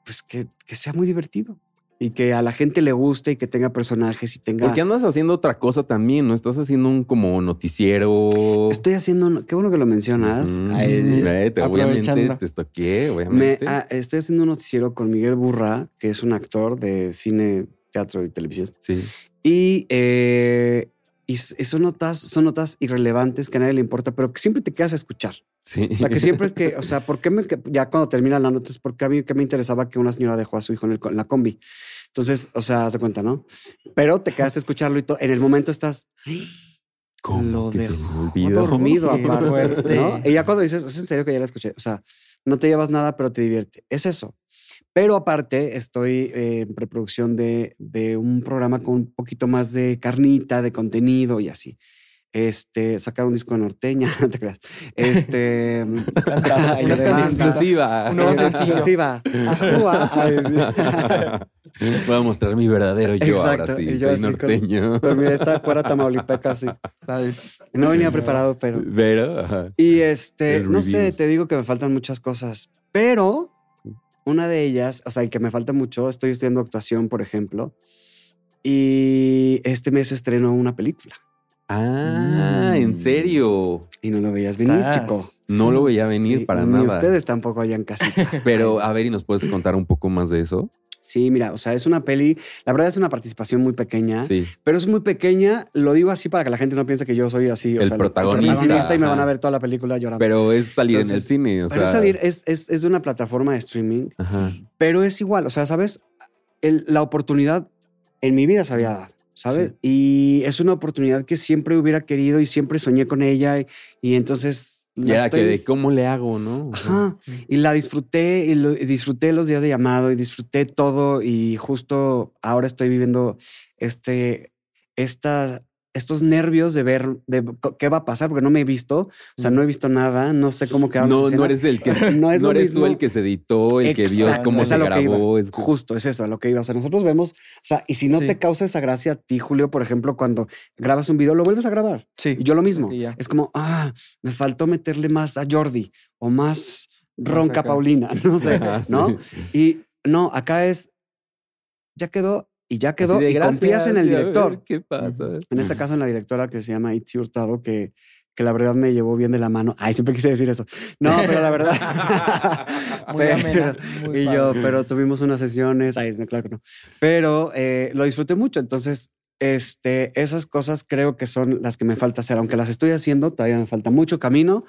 pues, que, que sea muy divertido y que a la gente le guste y que tenga personajes y tenga. Porque andas haciendo otra cosa también, ¿no? Estás haciendo un como noticiero. Estoy haciendo, qué bueno que lo mencionas. Mm, eh, te- obviamente te estoqué, Me, obviamente. ah, estoy haciendo un noticiero con Miguel Burra, que es un actor de cine, teatro y televisión. sí. Y, eh, y son notas, son notas irrelevantes que a nadie le importa, pero que siempre te quedas a escuchar. Sí. O sea, que siempre es que, o sea, ¿por qué me, ya cuando termina la nota es porque a mí que me interesaba que una señora dejó a su hijo en, el co- en la combi? Entonces, o sea, haz de cuenta, ¿no? Pero te quedaste a escucharlo y todo. En el momento estás ¿Cómo lo se dejó dormido aparte, fuerte. ¿no? Y ya cuando dices, es en serio que ya la escuché. O sea, no te llevas nada, pero te divierte. Es eso. Pero aparte, estoy eh, en preproducción de, de un programa con un poquito más de carnita, de contenido y así. Este, sacar un disco de norteña, no te creas. Este, cancioncitas. Exclusiva. Un nuevo sencillo. exclusiva. Sí. Voy a mostrar mi verdadero yo ahora Exacto, sí. y yo Soy así norteño. Con mi esta fuera tamaulipeca, sí. ¿Sabes? No venía preparado, pero. Pero, ajá. Y este, no sé, te digo que me faltan muchas cosas, pero una de ellas, o sea, y que me falta mucho, estoy estudiando actuación, por ejemplo, y este mes estreno una película Ah, ¿en Mm. serio? y no lo veías venir, Estás. chico. No lo veía venir Sí, para ni nada. ustedes tampoco allá en casita. Pero, a ver, ¿y nos puedes contar un poco más de eso? Sí, mira, o sea, es una peli, la verdad es una participación muy pequeña, Sí. pero es muy pequeña, lo digo así para que la gente no piense que yo soy así, o El sea, protagonista, y me van a ver toda la película llorando. Pero es salir en el cine, o Pero sea. salir es, es, es de una plataforma de streaming Ajá. pero es igual, o sea, ¿sabes? El- la oportunidad en mi vida se había dado, ¿sabes? Sí. Y es una oportunidad que siempre hubiera querido y siempre soñé con ella y, y entonces la Y era estoy que de cómo le hago, ¿no? Ajá. Y la disfruté y, lo- y disfruté los días de llamado y disfruté todo y justo ahora estoy viviendo este, esta, estos nervios de ver de qué va a pasar porque no me he visto, o sea, no he visto nada, no sé cómo quedaron No, no eres el que No es lo eres mismo. tú el que se editó, el que vio cómo es se a lo que iba. grabó. Es Justo, es eso, a lo que iba. O sea, nosotros vemos, o sea, y si no Sí. te causa esa gracia a ti, Julio, por ejemplo, cuando grabas un video, lo vuelves a grabar. Sí. Y yo lo mismo. Es como, ah, me faltó meterle más a Jordi o más ronca. Paulina, no sé, Ajá, sí. ¿no? Y no, acá es, ya quedó y ya quedó de y confías en el director. ¿Qué pasa? En este caso, en la directora que se llama Itzi Hurtado, que, que la verdad me llevó bien de la mano. Ay, siempre quise decir eso. No, pero la verdad. Muy amena, muy y yo, padre. pero tuvimos unas sesiones. Ay, no, claro que no. Pero eh, lo disfruté mucho. Entonces, este, esas cosas creo que son las que me falta hacer. Aunque las estoy haciendo, todavía me falta mucho camino.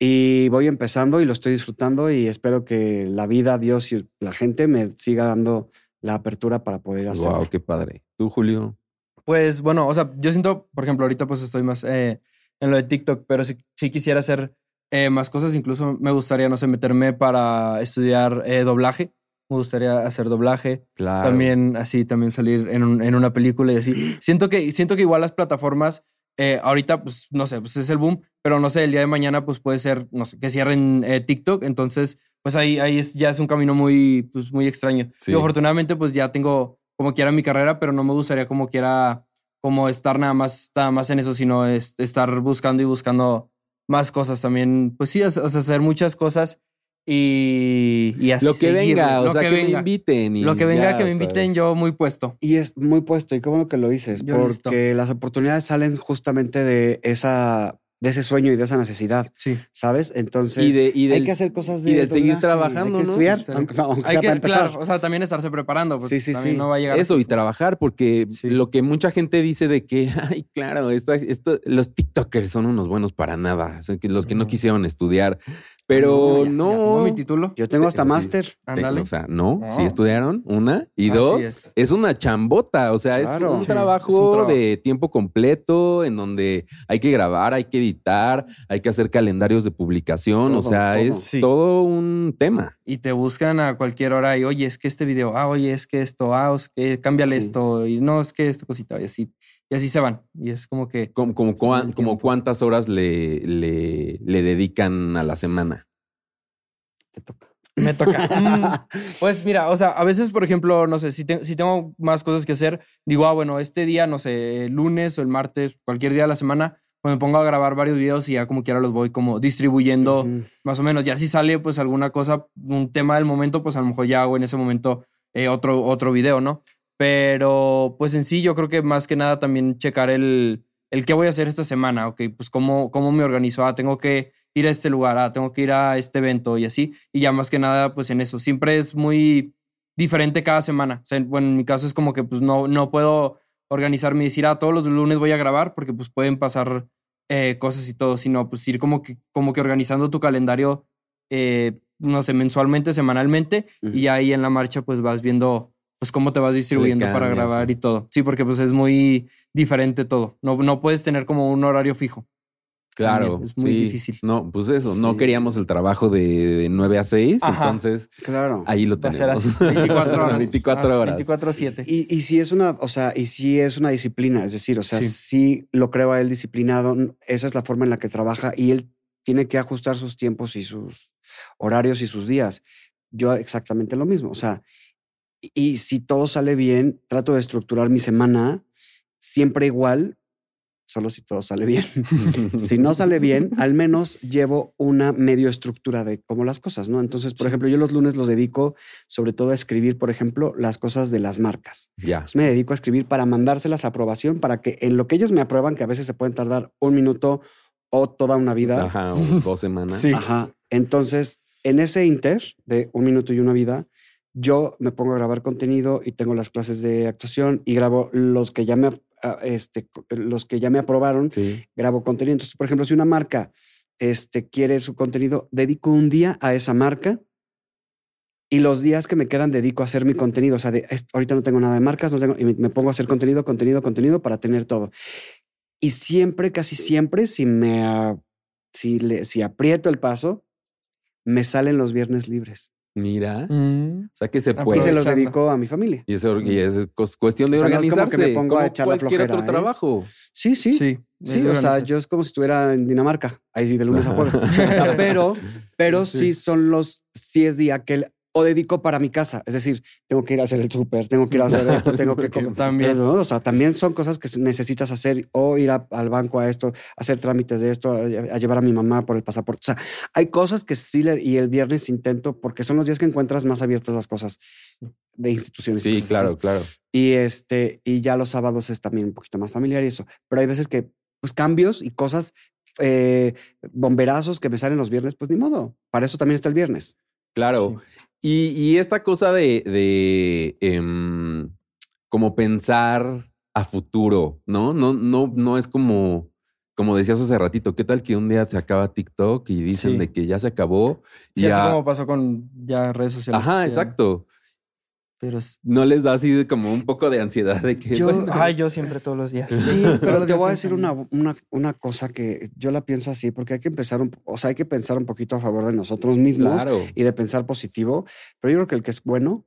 Y voy empezando y lo estoy disfrutando y espero que la vida, Dios y la gente me siga dando la apertura para poder hacerlo. Wow, qué padre. ¿Tú, Julio? Pues bueno, o sea, yo siento, por ejemplo, ahorita pues estoy más eh, en lo de TikTok, pero si, si quisiera hacer eh, más cosas, incluso me gustaría, no sé, meterme para estudiar eh, doblaje. Me gustaría hacer doblaje. Claro. También así, también salir en, un- en una película y así. Siento que, siento que igual las plataformas, eh, ahorita, pues no sé, pues es el boom, pero no sé, el día de mañana, pues puede ser, no sé, que cierren eh, TikTok. Entonces, pues ahí, ahí es, ya es un camino muy, pues muy extraño. Sí. Digo, afortunadamente, pues ya tengo como quiera mi carrera, pero no me gustaría como quiera como estar nada más, nada más en eso, sino es- estar buscando y buscando más cosas también. Pues sí, o sea, hacer muchas cosas y, y así. Lo que seguir, venga, o lo sea, que, que, me venga. inviten. y Lo que venga, que me inviten, yo muy puesto. Y es muy puesto, y qué bueno que lo dices, Yo listo. porque las oportunidades salen justamente de esa, de ese sueño y de esa necesidad, Sí. ¿sabes? Entonces, Y, de, y del, hay que hacer cosas de y del seguir trabajando, hay que ¿no? estudiar, Sí, aunque, aunque Hay sea que, para empezar. claro, o sea, también estarse preparando. Pues Sí, sí, también sí. no va a llegar. Eso y trabajar, porque Sí. lo que mucha gente dice de que, ay, claro, esto, esto- los TikTokers son unos buenos para nada, son los que no Ujú. quisieron estudiar, pero ya- ya no. Tengo mi título. Yo tengo hasta Sí. máster. Ándale. O sea, no, No. sí estudiaron, una. Y Así dos, es. es. una chambota, o sea, Claro. es, un Sí, trabajo es un trabajo. de tiempo completo en donde hay que grabar, hay que editar, hay que hacer calendarios de publicación, o sea, todo. es Sí. todo un tema. Y te buscan a cualquier hora y, oye, es que este video, ah, oye, es que esto, ah, es que cámbiale Sí. esto, y no, es que esta cosita, y así. Y así se van. Y es como que Como, como, cuan- cuántas horas le, le, le dedican a la semana. Te toca. me toca. Mm, pues mira, o sea, a veces, por ejemplo, no sé, si, te- si tengo más cosas que hacer, digo, ah, bueno, este día, no sé, el lunes o el martes, cualquier día de la semana, pues me pongo a grabar varios videos y ya como quiera los voy como distribuyendo Ujú. más o menos. Ya si sale pues alguna cosa, un tema del momento, pues a lo mejor ya hago en ese momento eh, otro, otro video, ¿no? Pero pues en sí yo creo que más que nada también checar el, el qué voy a hacer esta semana, ok, pues cómo, cómo me organizo, ah, tengo que ir a este lugar, ah, tengo que ir a este evento y así, y ya más que nada pues en eso, siempre es muy diferente cada semana, o sea, bueno, en mi caso es como que pues no, no puedo organizarme y decir, ah, todos los lunes voy a grabar porque pues pueden pasar eh, cosas y todo, sino pues ir como que, como que organizando tu calendario, eh, no sé, mensualmente, semanalmente, y ahí en la marcha pues vas viendo pues cómo te vas distribuyendo para grabar sí. y todo. Sí, porque pues es muy diferente todo. No, no puedes tener como un horario fijo. Claro. También, es muy sí. difícil. No, pues eso, no queríamos el trabajo de, de 9 a 6, Ajá. entonces Claro. ahí lo Va a ser tenemos. así, 24 horas. 24 Así, horas. 24-7. Y, y si es una, o sea, y si es una disciplina, es decir, o sea, Sí. sí. lo creo a él disciplinado, esa es la forma en la que trabaja y él tiene que ajustar sus tiempos y sus horarios y sus días. Yo exactamente lo mismo, o sea, y, y si todo sale bien, trato de estructurar mi semana siempre igual, solo si todo sale bien. si no sale bien, al menos llevo una medio estructura de cómo las cosas, ¿no? Entonces, por ejemplo, yo los lunes los dedico sobre todo a escribir, por ejemplo, las cosas de las marcas. ya. Me dedico a escribir para mandárselas a aprobación, para que en lo que ellos me aprueban, que a veces se pueden tardar un minuto o toda una vida. Ajá, o dos semanas. Sí. Ajá. Entonces, en ese inter de un minuto y una vida, yo me pongo a grabar contenido y tengo las clases de actuación y grabo los que ya me, ah, este, los que ya me aprobaron, Sí. grabo contenido. Entonces, por ejemplo, si una marca este, quiere su contenido, dedico un día a esa marca y los días que me quedan dedico a hacer mi contenido. O sea, de, "Es- ahorita no tengo nada de marcas, no tengo, y me, me pongo a hacer contenido, contenido, contenido para tener todo. Y siempre, casi siempre, si me, si, le, si aprieto el paso, me salen los viernes libres. Mira. Mm. O sea que se Ah, Y puede. se los dedico a mi familia. Y es, y es cos- cuestión de O sea, no es como que organizarse. me pongo a como echar la cualquier flojera, otro ¿eh? trabajo. Sí, sí. Sí. O sea, yo es como si estuviera en Dinamarca. Ahí sí, de lunes a jueves. O sea, pero, pero Sí. sí son los, sí es día que el- o dedico para mi casa. Es decir, tengo que ir a hacer el súper, tengo que ir a hacer esto, tengo que comer. También. ¿no? O sea, también son cosas que necesitas hacer o ir a- al banco a esto, hacer trámites de esto, a, a llevar a mi mamá por el pasaporte. O sea, hay cosas que sí le, y el viernes intento porque son los días que encuentras más abiertas las cosas de instituciones. Sí, claro, así. claro. Y este, y ya los sábados es también un poquito más familiar y eso. Pero hay veces que, pues, cambios y cosas, eh, bomberazos que me salen los viernes, pues ni modo. Para eso también está el viernes. Claro. Y, y esta cosa de, de em, como pensar a futuro, ¿no? No, no, no es como, como decías hace ratito, ¿qué tal que un día se acaba TikTok y dicen Sí. de que ya se acabó? Sí, ya... así como pasó con ya redes sociales. Ajá, ya. exacto. Pero No les da así como un poco de ansiedad de que. Yo- bueno, ay, yo siempre todos los días. Sí, pero te voy a decir una, una, una cosa que yo la pienso así, porque hay que empezar, un, o sea, hay que pensar un poquito a favor de nosotros mismos claro, y de pensar positivo. Pero yo creo que el que es bueno,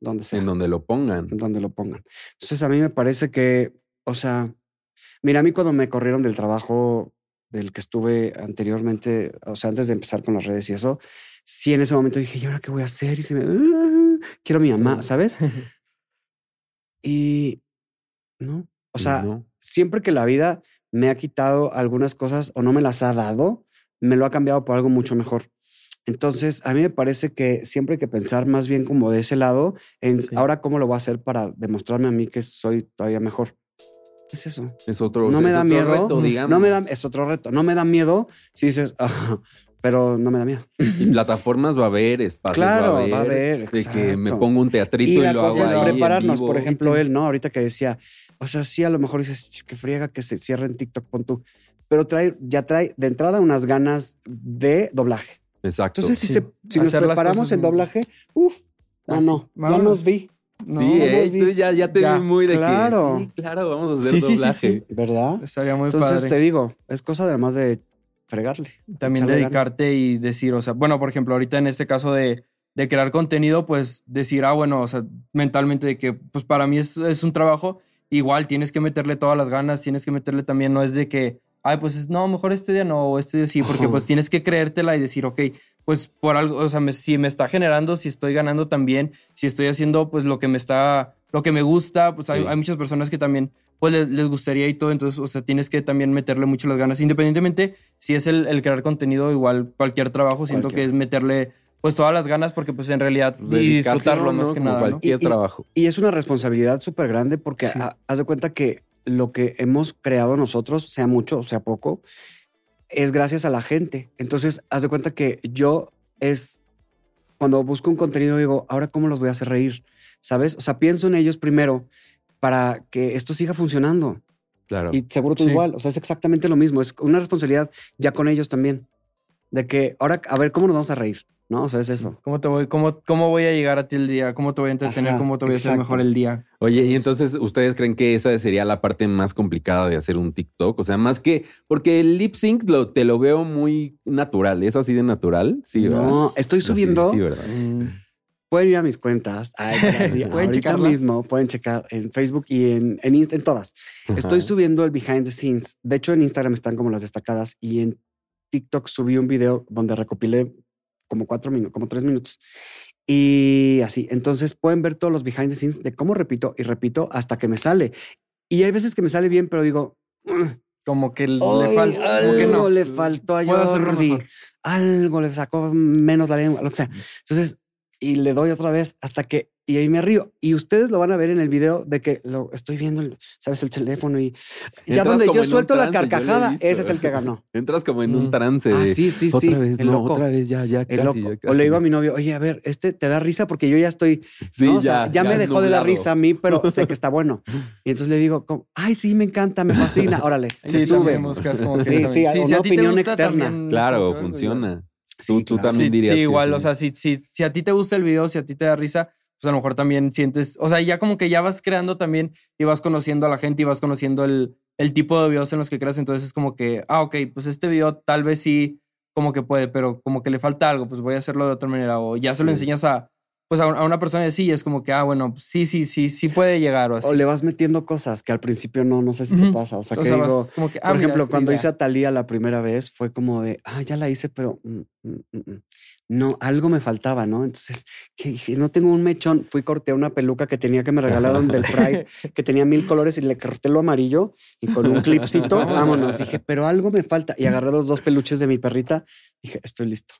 donde sea. en donde lo pongan. donde lo pongan. Entonces a mí me parece que, o sea, mira, a mí cuando me corrieron del trabajo del que estuve anteriormente, o sea, antes de empezar con las redes y eso, sí en ese momento dije, ¿y ahora qué voy a hacer? Y se me, "Ah, quiero a mi mamá, ¿sabes? Y no, o sea, ¿no? siempre que la vida me ha quitado algunas cosas o no me las ha dado, me lo ha cambiado por algo mucho mejor. Entonces, a mí me parece que siempre hay que pensar más bien como de ese lado, en Sí. ahora cómo lo voy a hacer para demostrarme a mí que soy todavía mejor. ¿Qué es eso? Es otro, no me es da otro miedo. reto, digamos. No me da, es otro reto. No me da miedo si dices, "Ah", pero no me da miedo. Y plataformas va a haber, espacios claro, va a haber. va a haber. De que me pongo un teatrito y, Y la lo hago cosa es ahí en prepararnos, vivo. por ejemplo, él, ¿no? Ahorita que decía, o sea, sí, a lo mejor dices "Ch, que friega que se cierre en TikTok, pon tú. Pero trae, ya trae de entrada unas ganas de doblaje. Exacto. Entonces, si, Sí. se, si nos preparamos en doblaje, uff, ah, no, ya vámonos. nos vi, No, sí, eh, tú ya, ya te Ya, vi muy de claro. que sí, claro, vamos a hacer Sí, sí, sí, doblaje. sí. ¿verdad? Estaría muy Entonces padre. te digo, es cosa además de fregarle. También dedicarte y decir, o sea, bueno, por ejemplo, ahorita en este caso de, de crear contenido, pues decir, ah, bueno, o sea, mentalmente de que, pues para mí es, es un trabajo, igual tienes que meterle todas las ganas, tienes que meterle también, no es de que, ay, pues es- no, mejor este día no, o este día sí, porque Ajá. pues tienes que creértela y decir, ok, pues por algo, o sea, me- si me está generando, si estoy ganando también, si estoy haciendo pues lo que me está, lo que me gusta, pues hay muchas personas que también pues les, les gustaría y todo, entonces, o sea, tienes que también meterle mucho las ganas, independientemente si es el, el crear contenido, igual cualquier trabajo, siento Cualquier. que es meterle pues todas las ganas porque pues en realidad y disfrutarlo más que nada, ¿no? cualquier Y- y- trabajo. Y es una responsabilidad súper grande porque Sí. ha- haz de cuenta que lo que hemos creado nosotros, sea mucho o sea poco, es gracias a la gente. Entonces, haz de cuenta que yo es cuando busco un contenido digo, ahora cómo los voy a hacer reír, ¿sabes? O sea, pienso en ellos primero para que esto siga funcionando. Claro. Y seguro tú Sí. igual, o sea, es exactamente lo mismo, es una responsabilidad ya con ellos también. De que ahora, a ver, ¿cómo nos vamos a reír? ¿No? O sea, es eso. ¿Cómo, te voy, cómo, ¿Cómo voy a llegar a ti el día? ¿Cómo te voy a entretener? Ajá, ¿Cómo te voy a hacer mejor el día? Oye, y entonces, ¿ustedes creen que esa sería la parte más complicada de hacer un TikTok? O sea, más que, porque el lip sync lo, te lo veo muy natural. ¿Es así de natural? Sí, ¿verdad? no, estoy Así, subiendo. Sí, ¿verdad? Pueden ir a mis cuentas. Ay, sí, Pueden ahorita checarlas. mismo pueden checar en Facebook y en, en, Insta- en todas. Estoy Ajá. subiendo el behind the scenes. De hecho, en Instagram están como las destacadas y en TikTok subí un video donde recopilé como cuatro minutos, como tres minutos. Y así. Entonces pueden ver todos los behind the scenes de cómo repito y repito hasta que me sale. Y hay veces que me sale bien, pero digo, "Ugh, Como que le falta. Algo que no. le faltó a Jordi. Algo le sacó menos la lengua, lo que sea. Entonces, y le doy otra vez hasta que, y ahí me río. Y ustedes lo van a ver en el video de que lo estoy viendo, el- sabes, el teléfono y ya Entras donde yo suelto la trance, carcajada, ese es el que ganó. Entras como en un Mm. trance Ah, de sí, sí, otra sí. vez, el no, loco. otra vez, ya, ya El casi, loco. ya O le digo a mi novio, oye, a ver, este te da risa porque yo ya estoy, Sí, ¿no? O sea, ya, me dejó de dar nublado. risa a mí, pero sé que está bueno. Y entonces le digo, como, ay, sí, me encanta, me fascina, órale, se Sí, sube. también como que Sí, sí, si una opinión externa. Claro, funciona. Sí, tú, tú claro. también Sí, dirías sí, que igual, o sea, si, si, si a ti te gusta el video, si a ti te da risa, pues a lo mejor también sientes, o sea, ya como que ya vas creando también y vas conociendo a la gente y vas conociendo el, el tipo de videos en los que creas. Entonces es como que, ah, ok, pues este video tal vez sí, como que puede, pero como que le falta algo, pues voy a hacerlo de otra manera. O ya se lo enseñas a, pues a, un- a una persona y sí, es como que, ah, bueno, pues sí, sí, sí, sí puede llegar o así. O le vas metiendo cosas que al principio no, no sé si te Ujú. pasa. O sea, O que sea, digo, como que, ah, por ejemplo, esta cuando idea. hice a Talía la primera vez, fue como de, ah, ya la hice, pero mm, mm, mm, no, algo me faltaba, ¿no? Entonces, que dije, no tengo un mechón. Fui corté una peluca que tenía que me regalaron del Pride, que tenía mil colores y le corté lo amarillo y con un clipcito, vámonos. Dije, pero algo me falta. Y agarré los dos peluches de mi perrita. Dije, estoy listo.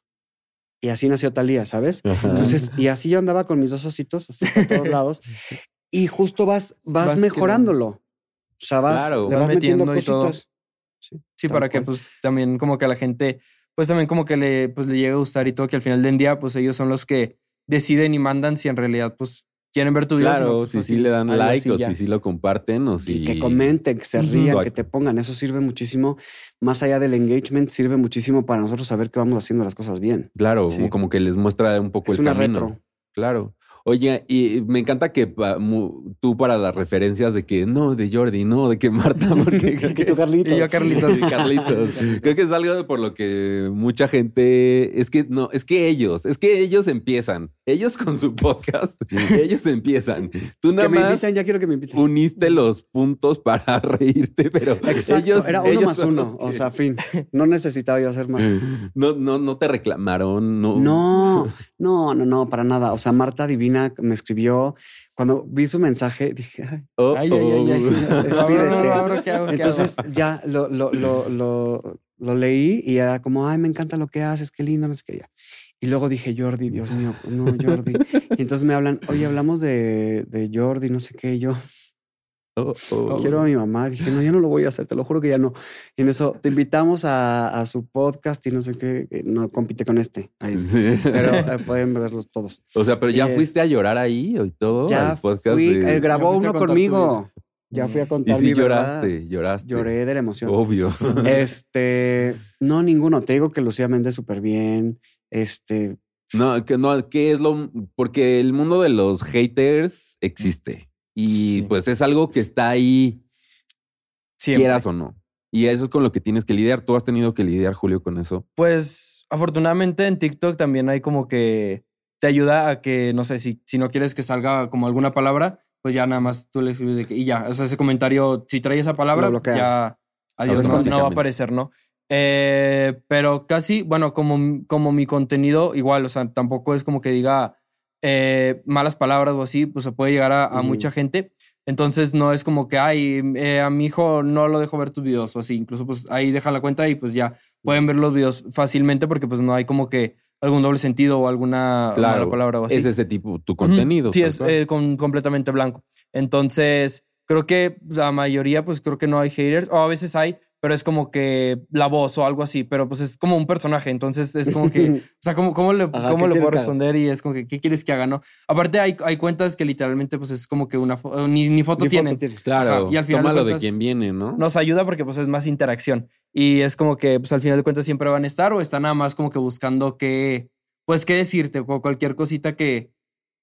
Y así nació Talía, ¿sabes? Ajá. Entonces, y así yo andaba con mis dos ositos, así por todos lados. Y justo vas, vas, Vas mejorándolo. O sea, vas, Claro. le Vas vas metiendo, metiendo y todo. Sí, para que pues también como que a la gente, pues también como que le, pues, le llegue a gustar y todo, que al final del día pues ellos son los que deciden y mandan si en realidad pues quieren ver tu video. Claro, si sí le dan like o si sí lo comparten o si... Y que comenten, que se rían, que te pongan. Eso sirve muchísimo. Más allá del engagement, sirve muchísimo para nosotros saber que vamos haciendo las cosas bien. Claro, Sí. como que les muestra un poco Es el una camino. retro. Claro. Oye, y me encanta que pa- mu- tú para las referencias de que no, de Jordi, no, de que Marta, porque creo Y que tú, Carlitos. Y yo, Carlitos. Sí, Carlitos. Creo que es algo por lo que mucha gente es que no, es que ellos, es que ellos empiezan, ellos con su podcast, ellos empiezan. Tú nada Que me más ya quiero que me inviten. uniste los puntos para reírte, pero Exacto, ellos era uno ellos más uno. O sea, fin. No necesitaba yo hacer más. no, no, no te reclamaron, no. No, no, no, no, para nada. O sea, Marta Divina me escribió. Cuando vi su mensaje, dije, ay, Oh, Ay, ay, ay, ay. oh. No, no, no, Despídete. no, no, ¿qué hago? ¿Qué Entonces ya lo, lo, lo, lo, lo leí y era como, ay, me encanta lo que haces, qué lindo, no sé qué. ya. Y luego dije, Jordi, Dios mío, no, Jordi. Y entonces me hablan, oye, hablamos de, de Jordi, no sé qué. Y yo Oh, oh. quiero a mi mamá. Dije, no, ya no lo voy a hacer, te lo juro que ya no. Y en eso te invitamos a, a su podcast y no sé qué. que No compite con este. Ahí. Sí. Pero eh, pueden verlos todos. o sea, pero ya Y es- fuiste a llorar ahí y todo. Ya al podcast fui, de- eh, grabó uno conmigo. Ya fui a y contar sí mi verdad. lloraste, lloraste. Lloré de la emoción. Obvio. Este, no, ninguno. Te digo que Lucía Méndez súper bien. Este, No, que no, ¿qué es lo? Porque el mundo de los haters existe. Y Sí. pues es algo que está ahí, Siempre. quieras o no. Y eso es con lo que tienes que lidiar. Tú has tenido que lidiar, Julio, con eso. Pues afortunadamente en TikTok también hay como que te ayuda a que, no sé, si, si no quieres que salga como alguna palabra, pues ya nada más tú le escribes de que, y ya, o sea, ese comentario, si trae esa palabra, ya, adiós, no, no va a aparecer, ¿no? Eh, pero casi, bueno, como, como mi contenido, igual, o sea, tampoco es como que diga eh, malas palabras o así, pues se puede llegar a, mucha gente. Entonces no es como que, ay, eh, a mi hijo no lo dejo ver tus videos o así. Incluso pues ahí dejan la cuenta y pues ya pueden ver los videos fácilmente porque pues no hay como que algún doble sentido o alguna mala palabra o así. Es ese tipo, tu contenido. Sí, es eh, con- completamente blanco. Entonces, creo que la mayoría, pues creo que no hay haters, o a veces hay, pero es como que la voz o algo así, pero pues es como un personaje, entonces es como que, o sea, ¿cómo, cómo le, Ajá, cómo ¿qué le puedo que responder? Y es como que, ¿qué quieres que haga? No. Aparte, hay, hay cuentas que literalmente, pues es como que una fo- ni, ni foto Ni foto tienen. tiene. Claro, Ajá, y al final de tómalo de cuentas- quien viene, ¿no? Nos ayuda porque pues es más interacción. Y es como que, pues al final de cuentas siempre van a estar o están nada más como que buscando qué, pues qué decirte o cualquier cosita que,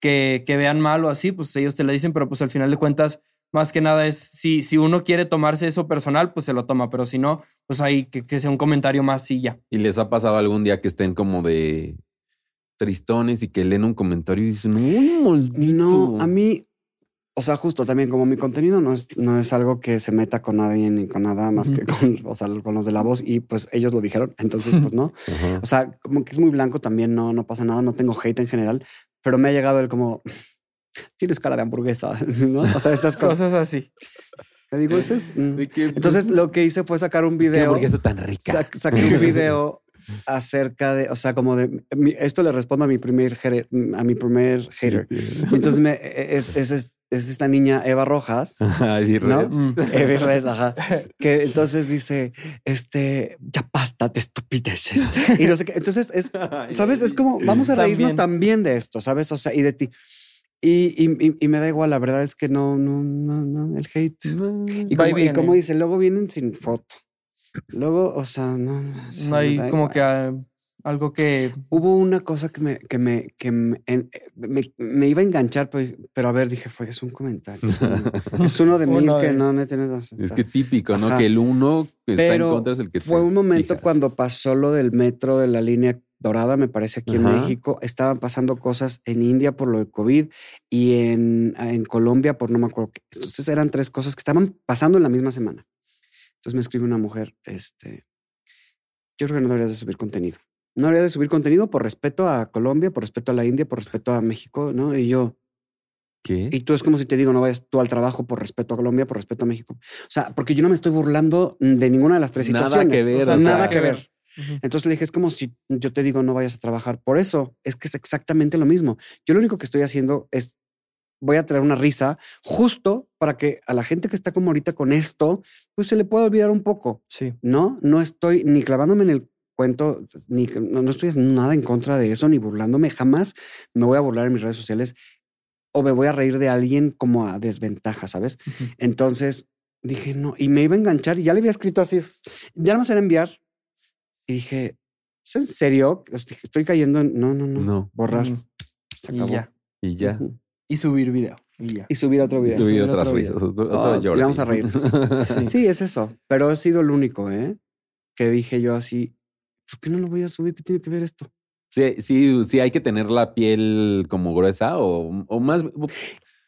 que, que vean mal o así, pues ellos te la dicen, pero pues al final de cuentas, más que nada es, si, si uno quiere tomarse eso personal, pues se lo toma, pero si no, pues ahí que, que sea un comentario más y ya. ¿Y les ha pasado algún día que estén como de tristones y que leen un comentario y dicen, uy, maldito. No, a mí, o sea, justo también como mi contenido no es, no es algo que se meta con nadie ni con nada más que con, o sea, con los de la voz y pues ellos lo dijeron, entonces pues no. O sea, como que es muy blanco también, no, no pasa nada, no tengo hate en general, pero me ha llegado el como, tienes cara de hamburguesa, ¿no? O sea, estas cosas. Así. Te digo, esto es... mm. Que, Entonces lo que hice fue sacar un es que video. hamburguesa tan rica. Sac- saqué un video acerca de, o sea, como de, mi- esto le respondo a mi primer, hater- a mi primer hater. Entonces me, es, es, es, es esta niña Eva Rojas, Ay, ¿no? Mm. Eva Red, ajá, que entonces dice, este, ya basta de estupideces. Y no sé qué. Entonces es, ¿sabes? Es como, vamos a reírnos También. también de esto, ¿sabes? O sea, y de ti. Y, y, y- me da igual, la verdad es que no, no, no, no, el hate. Y como, y como dice, luego vienen sin foto. Luego, o sea, no. sí, hay como igual. que Algo que Hubo una cosa que me, que me, que me, en- me- me iba a enganchar, pero, pero a ver, dije, fue, es un comentario. Es uno, es uno de mil Uno que de- no, no tiene. Es que típico, ¿no? Ajá. Que el uno que está en contra es el que Fue un momento fijas. cuando pasó lo del metro de la línea dorada, me parece, aquí en. México. Estaban pasando cosas en India por lo del COVID y en, en Colombia por no me acuerdo qué. Entonces eran tres cosas que estaban pasando en la misma semana. Entonces me escribe una mujer, este, yo creo que no deberías de subir contenido. No deberías de subir contenido por respeto a Colombia, por respeto a la India, por respeto a México, ¿no? Y yo, ¿Qué? y tú es como si te digo, no vayas tú al trabajo por respeto a Colombia, por respeto a México. O sea, porque yo no me estoy burlando de ninguna de las tres Nada situaciones. que ver, O sea, nada que ver. Entonces le dije, es como si yo te digo, no vayas a trabajar. Por eso es que es exactamente lo mismo. Yo lo único que estoy haciendo es, voy a traer una risa justo para que a la gente que está como ahorita con esto, pues se le pueda olvidar un poco. Sí. No, no estoy ni clavándome en el cuento, ni no, no estoy nada en contra de eso, ni burlándome. Jamás me voy a burlar en mis redes sociales o me voy a reír de alguien como a desventaja, ¿sabes? Entonces dije, no, y me iba a enganchar y ya le había escrito así, ya no me era enviar. Y dije, ¿es en serio? Estoy cayendo en, no, no, no, No. borrar. Se Y acabó. ya. Y ya. Y subir video. Y ya. Y subir otro video. Subir otras otro risas. Oh, y vamos a reírnos. Sí. Sí, es eso. Pero ha sido el único, ¿eh? Que dije yo así, ¿por qué no lo voy a subir? ¿Qué tiene que ver esto? Sí, sí, sí hay que tener la piel como gruesa o, o más.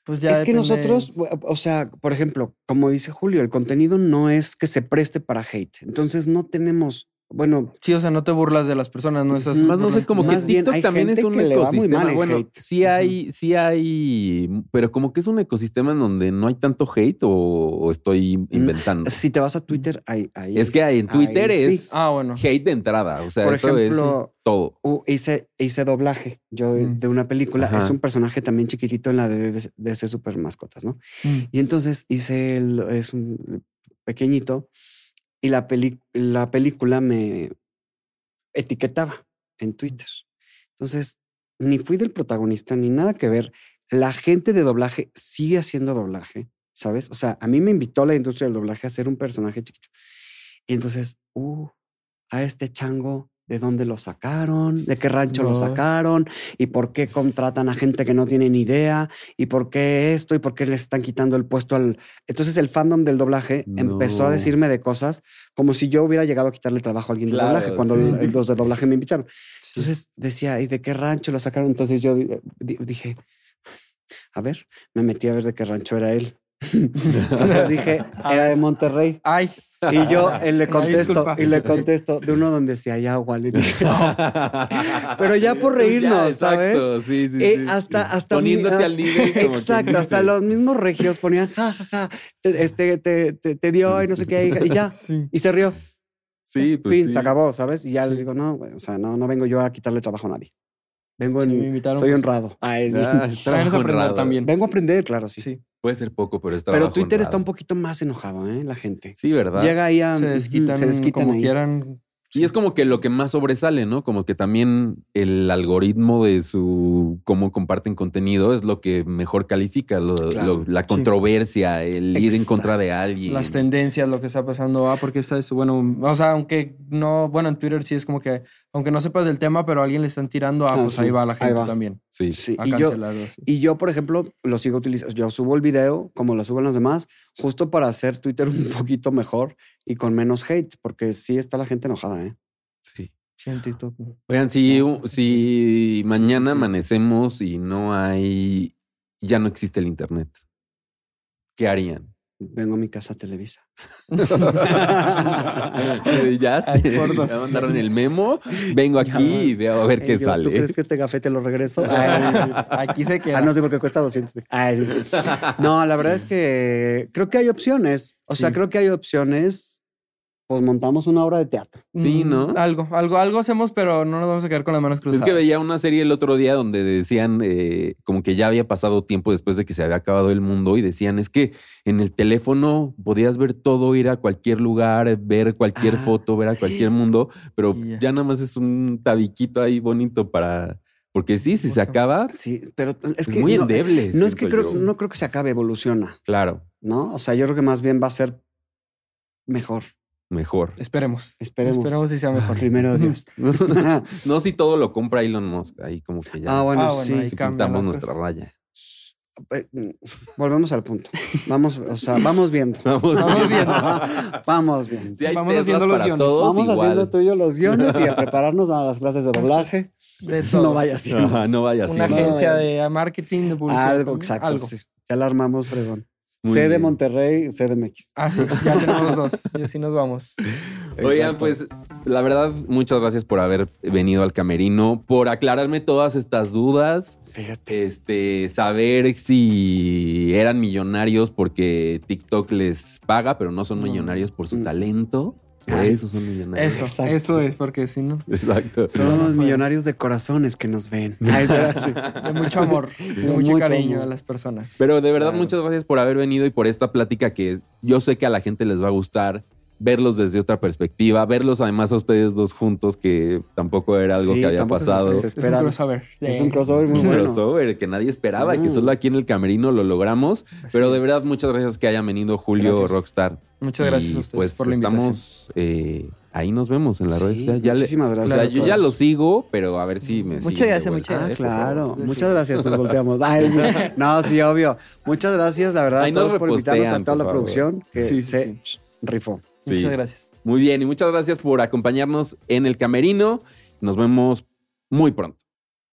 Pues ya es que nosotros, o sea, por ejemplo, como dice Julio, el contenido no es que se preste para hate. Entonces no tenemos, bueno, Sí, o sea, no te burlas de las personas, no estás. Ujú. Más no sé, como que bien, TikTok hay también es gente un que le va muy ecosistema. bueno, hate. sí hay, sí hay, pero como que es un ecosistema en donde no hay tanto hate o, o estoy inventando. si te vas a Twitter, ahí, ahí Es que en Twitter sí. es Ah, bueno. hate de entrada. O sea, Por eso ejemplo, es todo. Uh, hice, hice doblaje yo Mm. de una película. Ajá. Es un personaje también chiquitito en la de, de, de ese super mascotas, ¿no? Mm. Y entonces hice el, es un pequeñito y la, peli, la película me etiquetaba en Twitter. Entonces, ni fui del protagonista ni nada que ver. La gente de doblaje sigue haciendo doblaje, ¿sabes? O sea, a mí me invitó la industria del doblaje a ser un personaje chiquito. Y entonces, uh, a este chango, ¿de dónde lo sacaron? ¿De qué rancho lo sacaron? ¿Y por qué contratan a gente que no tiene ni idea? ¿Y por qué esto? ¿Y por qué le están quitando el puesto al...? Entonces el fandom del doblaje empezó a decirme de cosas como si yo hubiera llegado a quitarle trabajo a alguien de Claro, doblaje cuando sí. los- de doblaje me invitaron. Sí. Entonces decía, ¿y de qué rancho lo sacaron? Entonces yo di- di- dije, a ver, me metí a ver de qué rancho era él. Entonces dije, era de Monterrey. Ay, Y yo eh, le contesto, y le contesto de uno donde sí hay agua. Le dije, Pero ya por reírnos, ¿sabes? Sí, sí, Eh, sí. hasta, hasta Poniéndote mi- al nivel. como Exacto, hasta los mismos regios ponían ja, ja, ja, te, este, te, te, te dio y no sé qué, y ya, sí. y se rió. Sí, pues fin, sí. se acabó, ¿sabes? Y ya Sí. les digo, no, o sea, no, no vengo yo a quitarle trabajo a nadie. Vengo Sí, en, me invitaron, soy pues. honrado. Ay, Ah, trabajo aprender honrado. también. Vengo a aprender, claro, sí. Sí. Puede ser poco, pero es Pero Twitter está un poquito más enojado, ¿eh? La gente. Sí, ¿verdad? Llega ahí a... Se desquitan, se desquitan como ahí. quieran. Y es como que lo que más sobresale, ¿no? Como que también el algoritmo de su cómo comparten contenido es lo que mejor califica, lo- Claro, lo- la sí. controversia, el ir en contra de alguien. Las tendencias, lo que está pasando. Ah, porque está esto. Bueno, o sea, aunque no. Bueno, en Twitter sí es como que. Aunque no sepas del tema, pero a alguien le están tirando. Ah, Ah, pues sí, ahí va la gente va. también. Sí. Sí, A y yo, y yo, por ejemplo, lo sigo utilizando. Yo subo el video como lo suben los demás, justo para hacer Twitter un poquito mejor y con menos hate, porque sí está la gente enojada, ¿eh? sí. Sí, en TikTok. Oigan, si, si mañana sí. amanecemos y no hay, ya no existe el internet, ¿qué harían? Vengo a mi casa a Televisa. ya, te- ya mandaron el memo, vengo aquí y veo a ver qué yo, ¿Tú sale. crees que este café te lo regreso? Ay, aquí se queda. Ah, no sé por qué cuesta 200. Ay, sí, sí. No, la verdad es que creo que hay opciones. O sea, creo que hay opciones. Pues montamos una obra de teatro. Sí, ¿no? Mm, Algo, algo, algo hacemos, pero no nos vamos a quedar con las manos Es cruzadas. que veía una serie el otro día donde decían eh, como que ya había pasado tiempo después de que se había acabado el mundo y decían es que en el teléfono podías ver todo, ir a cualquier lugar, ver cualquier Ah. foto, ver a cualquier mundo, pero ya. nada más es un tabiquito ahí bonito para... Porque sí, si se acaba, Sí, pero es es que muy no, endeble. no es que siento creo, yo. no creo que se acabe, evoluciona, Claro. ¿no? O sea, yo creo que más bien va a ser mejor. Mejor. Esperemos. Esperemos. Esperemos si sea mejor. Primero Dios. no si todo lo compra Elon Musk, ahí como que ya ah, bueno, Ah, bueno, sí. ahí si cambia pintamos la nuestra raya. Volvemos al punto. Vamos, o sea, vamos viendo. Vamos, Vamos viendo. Vamos viendo. Si hay Vamos haciendo los para guiones. todos, Vamos igual. haciendo tú y yo los guiones y a prepararnos a las clases de doblaje. De todo. No vaya así. Ajá, no vaya así. Una no. agencia de marketing, de publicidad. Algo, exacto. Algo. sí. Ya la armamos, fregón. Muy C de. Monterrey, CDMX. Ah, sí, ya tenemos dos. Y así nos vamos. Oigan, Exacto. pues la verdad, muchas gracias por haber venido al camerino, por aclararme todas estas dudas. Fíjate. Este, saber si eran millonarios porque TikTok les paga, pero no son No. millonarios por su Mm. talento. Por Ay. eso son millonarios. Eso, Exacto. eso es, porque si no, Exacto. Somos millonarios de corazones que nos ven. Ay, sí. de mucho amor, de De mucho, mucho cariño amor. a las personas. Pero de verdad, Claro. muchas gracias por haber venido y por esta plática que yo sé que a la gente les va a gustar. Verlos desde otra perspectiva, verlos además a ustedes dos juntos, que tampoco era algo Sí, que había pasado. es un crossover. Es un crossover muy un bueno. crossover que nadie esperaba y que Mm. solo aquí en el camerino lo logramos. Así Pero de es. verdad, muchas gracias que hayan venido Julio Gracias. Rockstar. Muchas gracias Y, a ustedes pues por la invitación. estamos eh, ahí nos vemos en las Sí, redes. sociales. Ya le- muchísimas o gracias. sea, a yo ya lo sigo, pero a ver si me Muchas gracias, muchas Ah, por claro. Muchas gracias, nos volteamos. Ay, sí. No, sí, obvio. Muchas gracias, la verdad, Ahí todos por invitarnos a toda la favor. producción que Sí, sí, se rifó. Sí. Muchas gracias. Muy bien, y muchas gracias por acompañarnos en el camerino. Nos vemos muy pronto.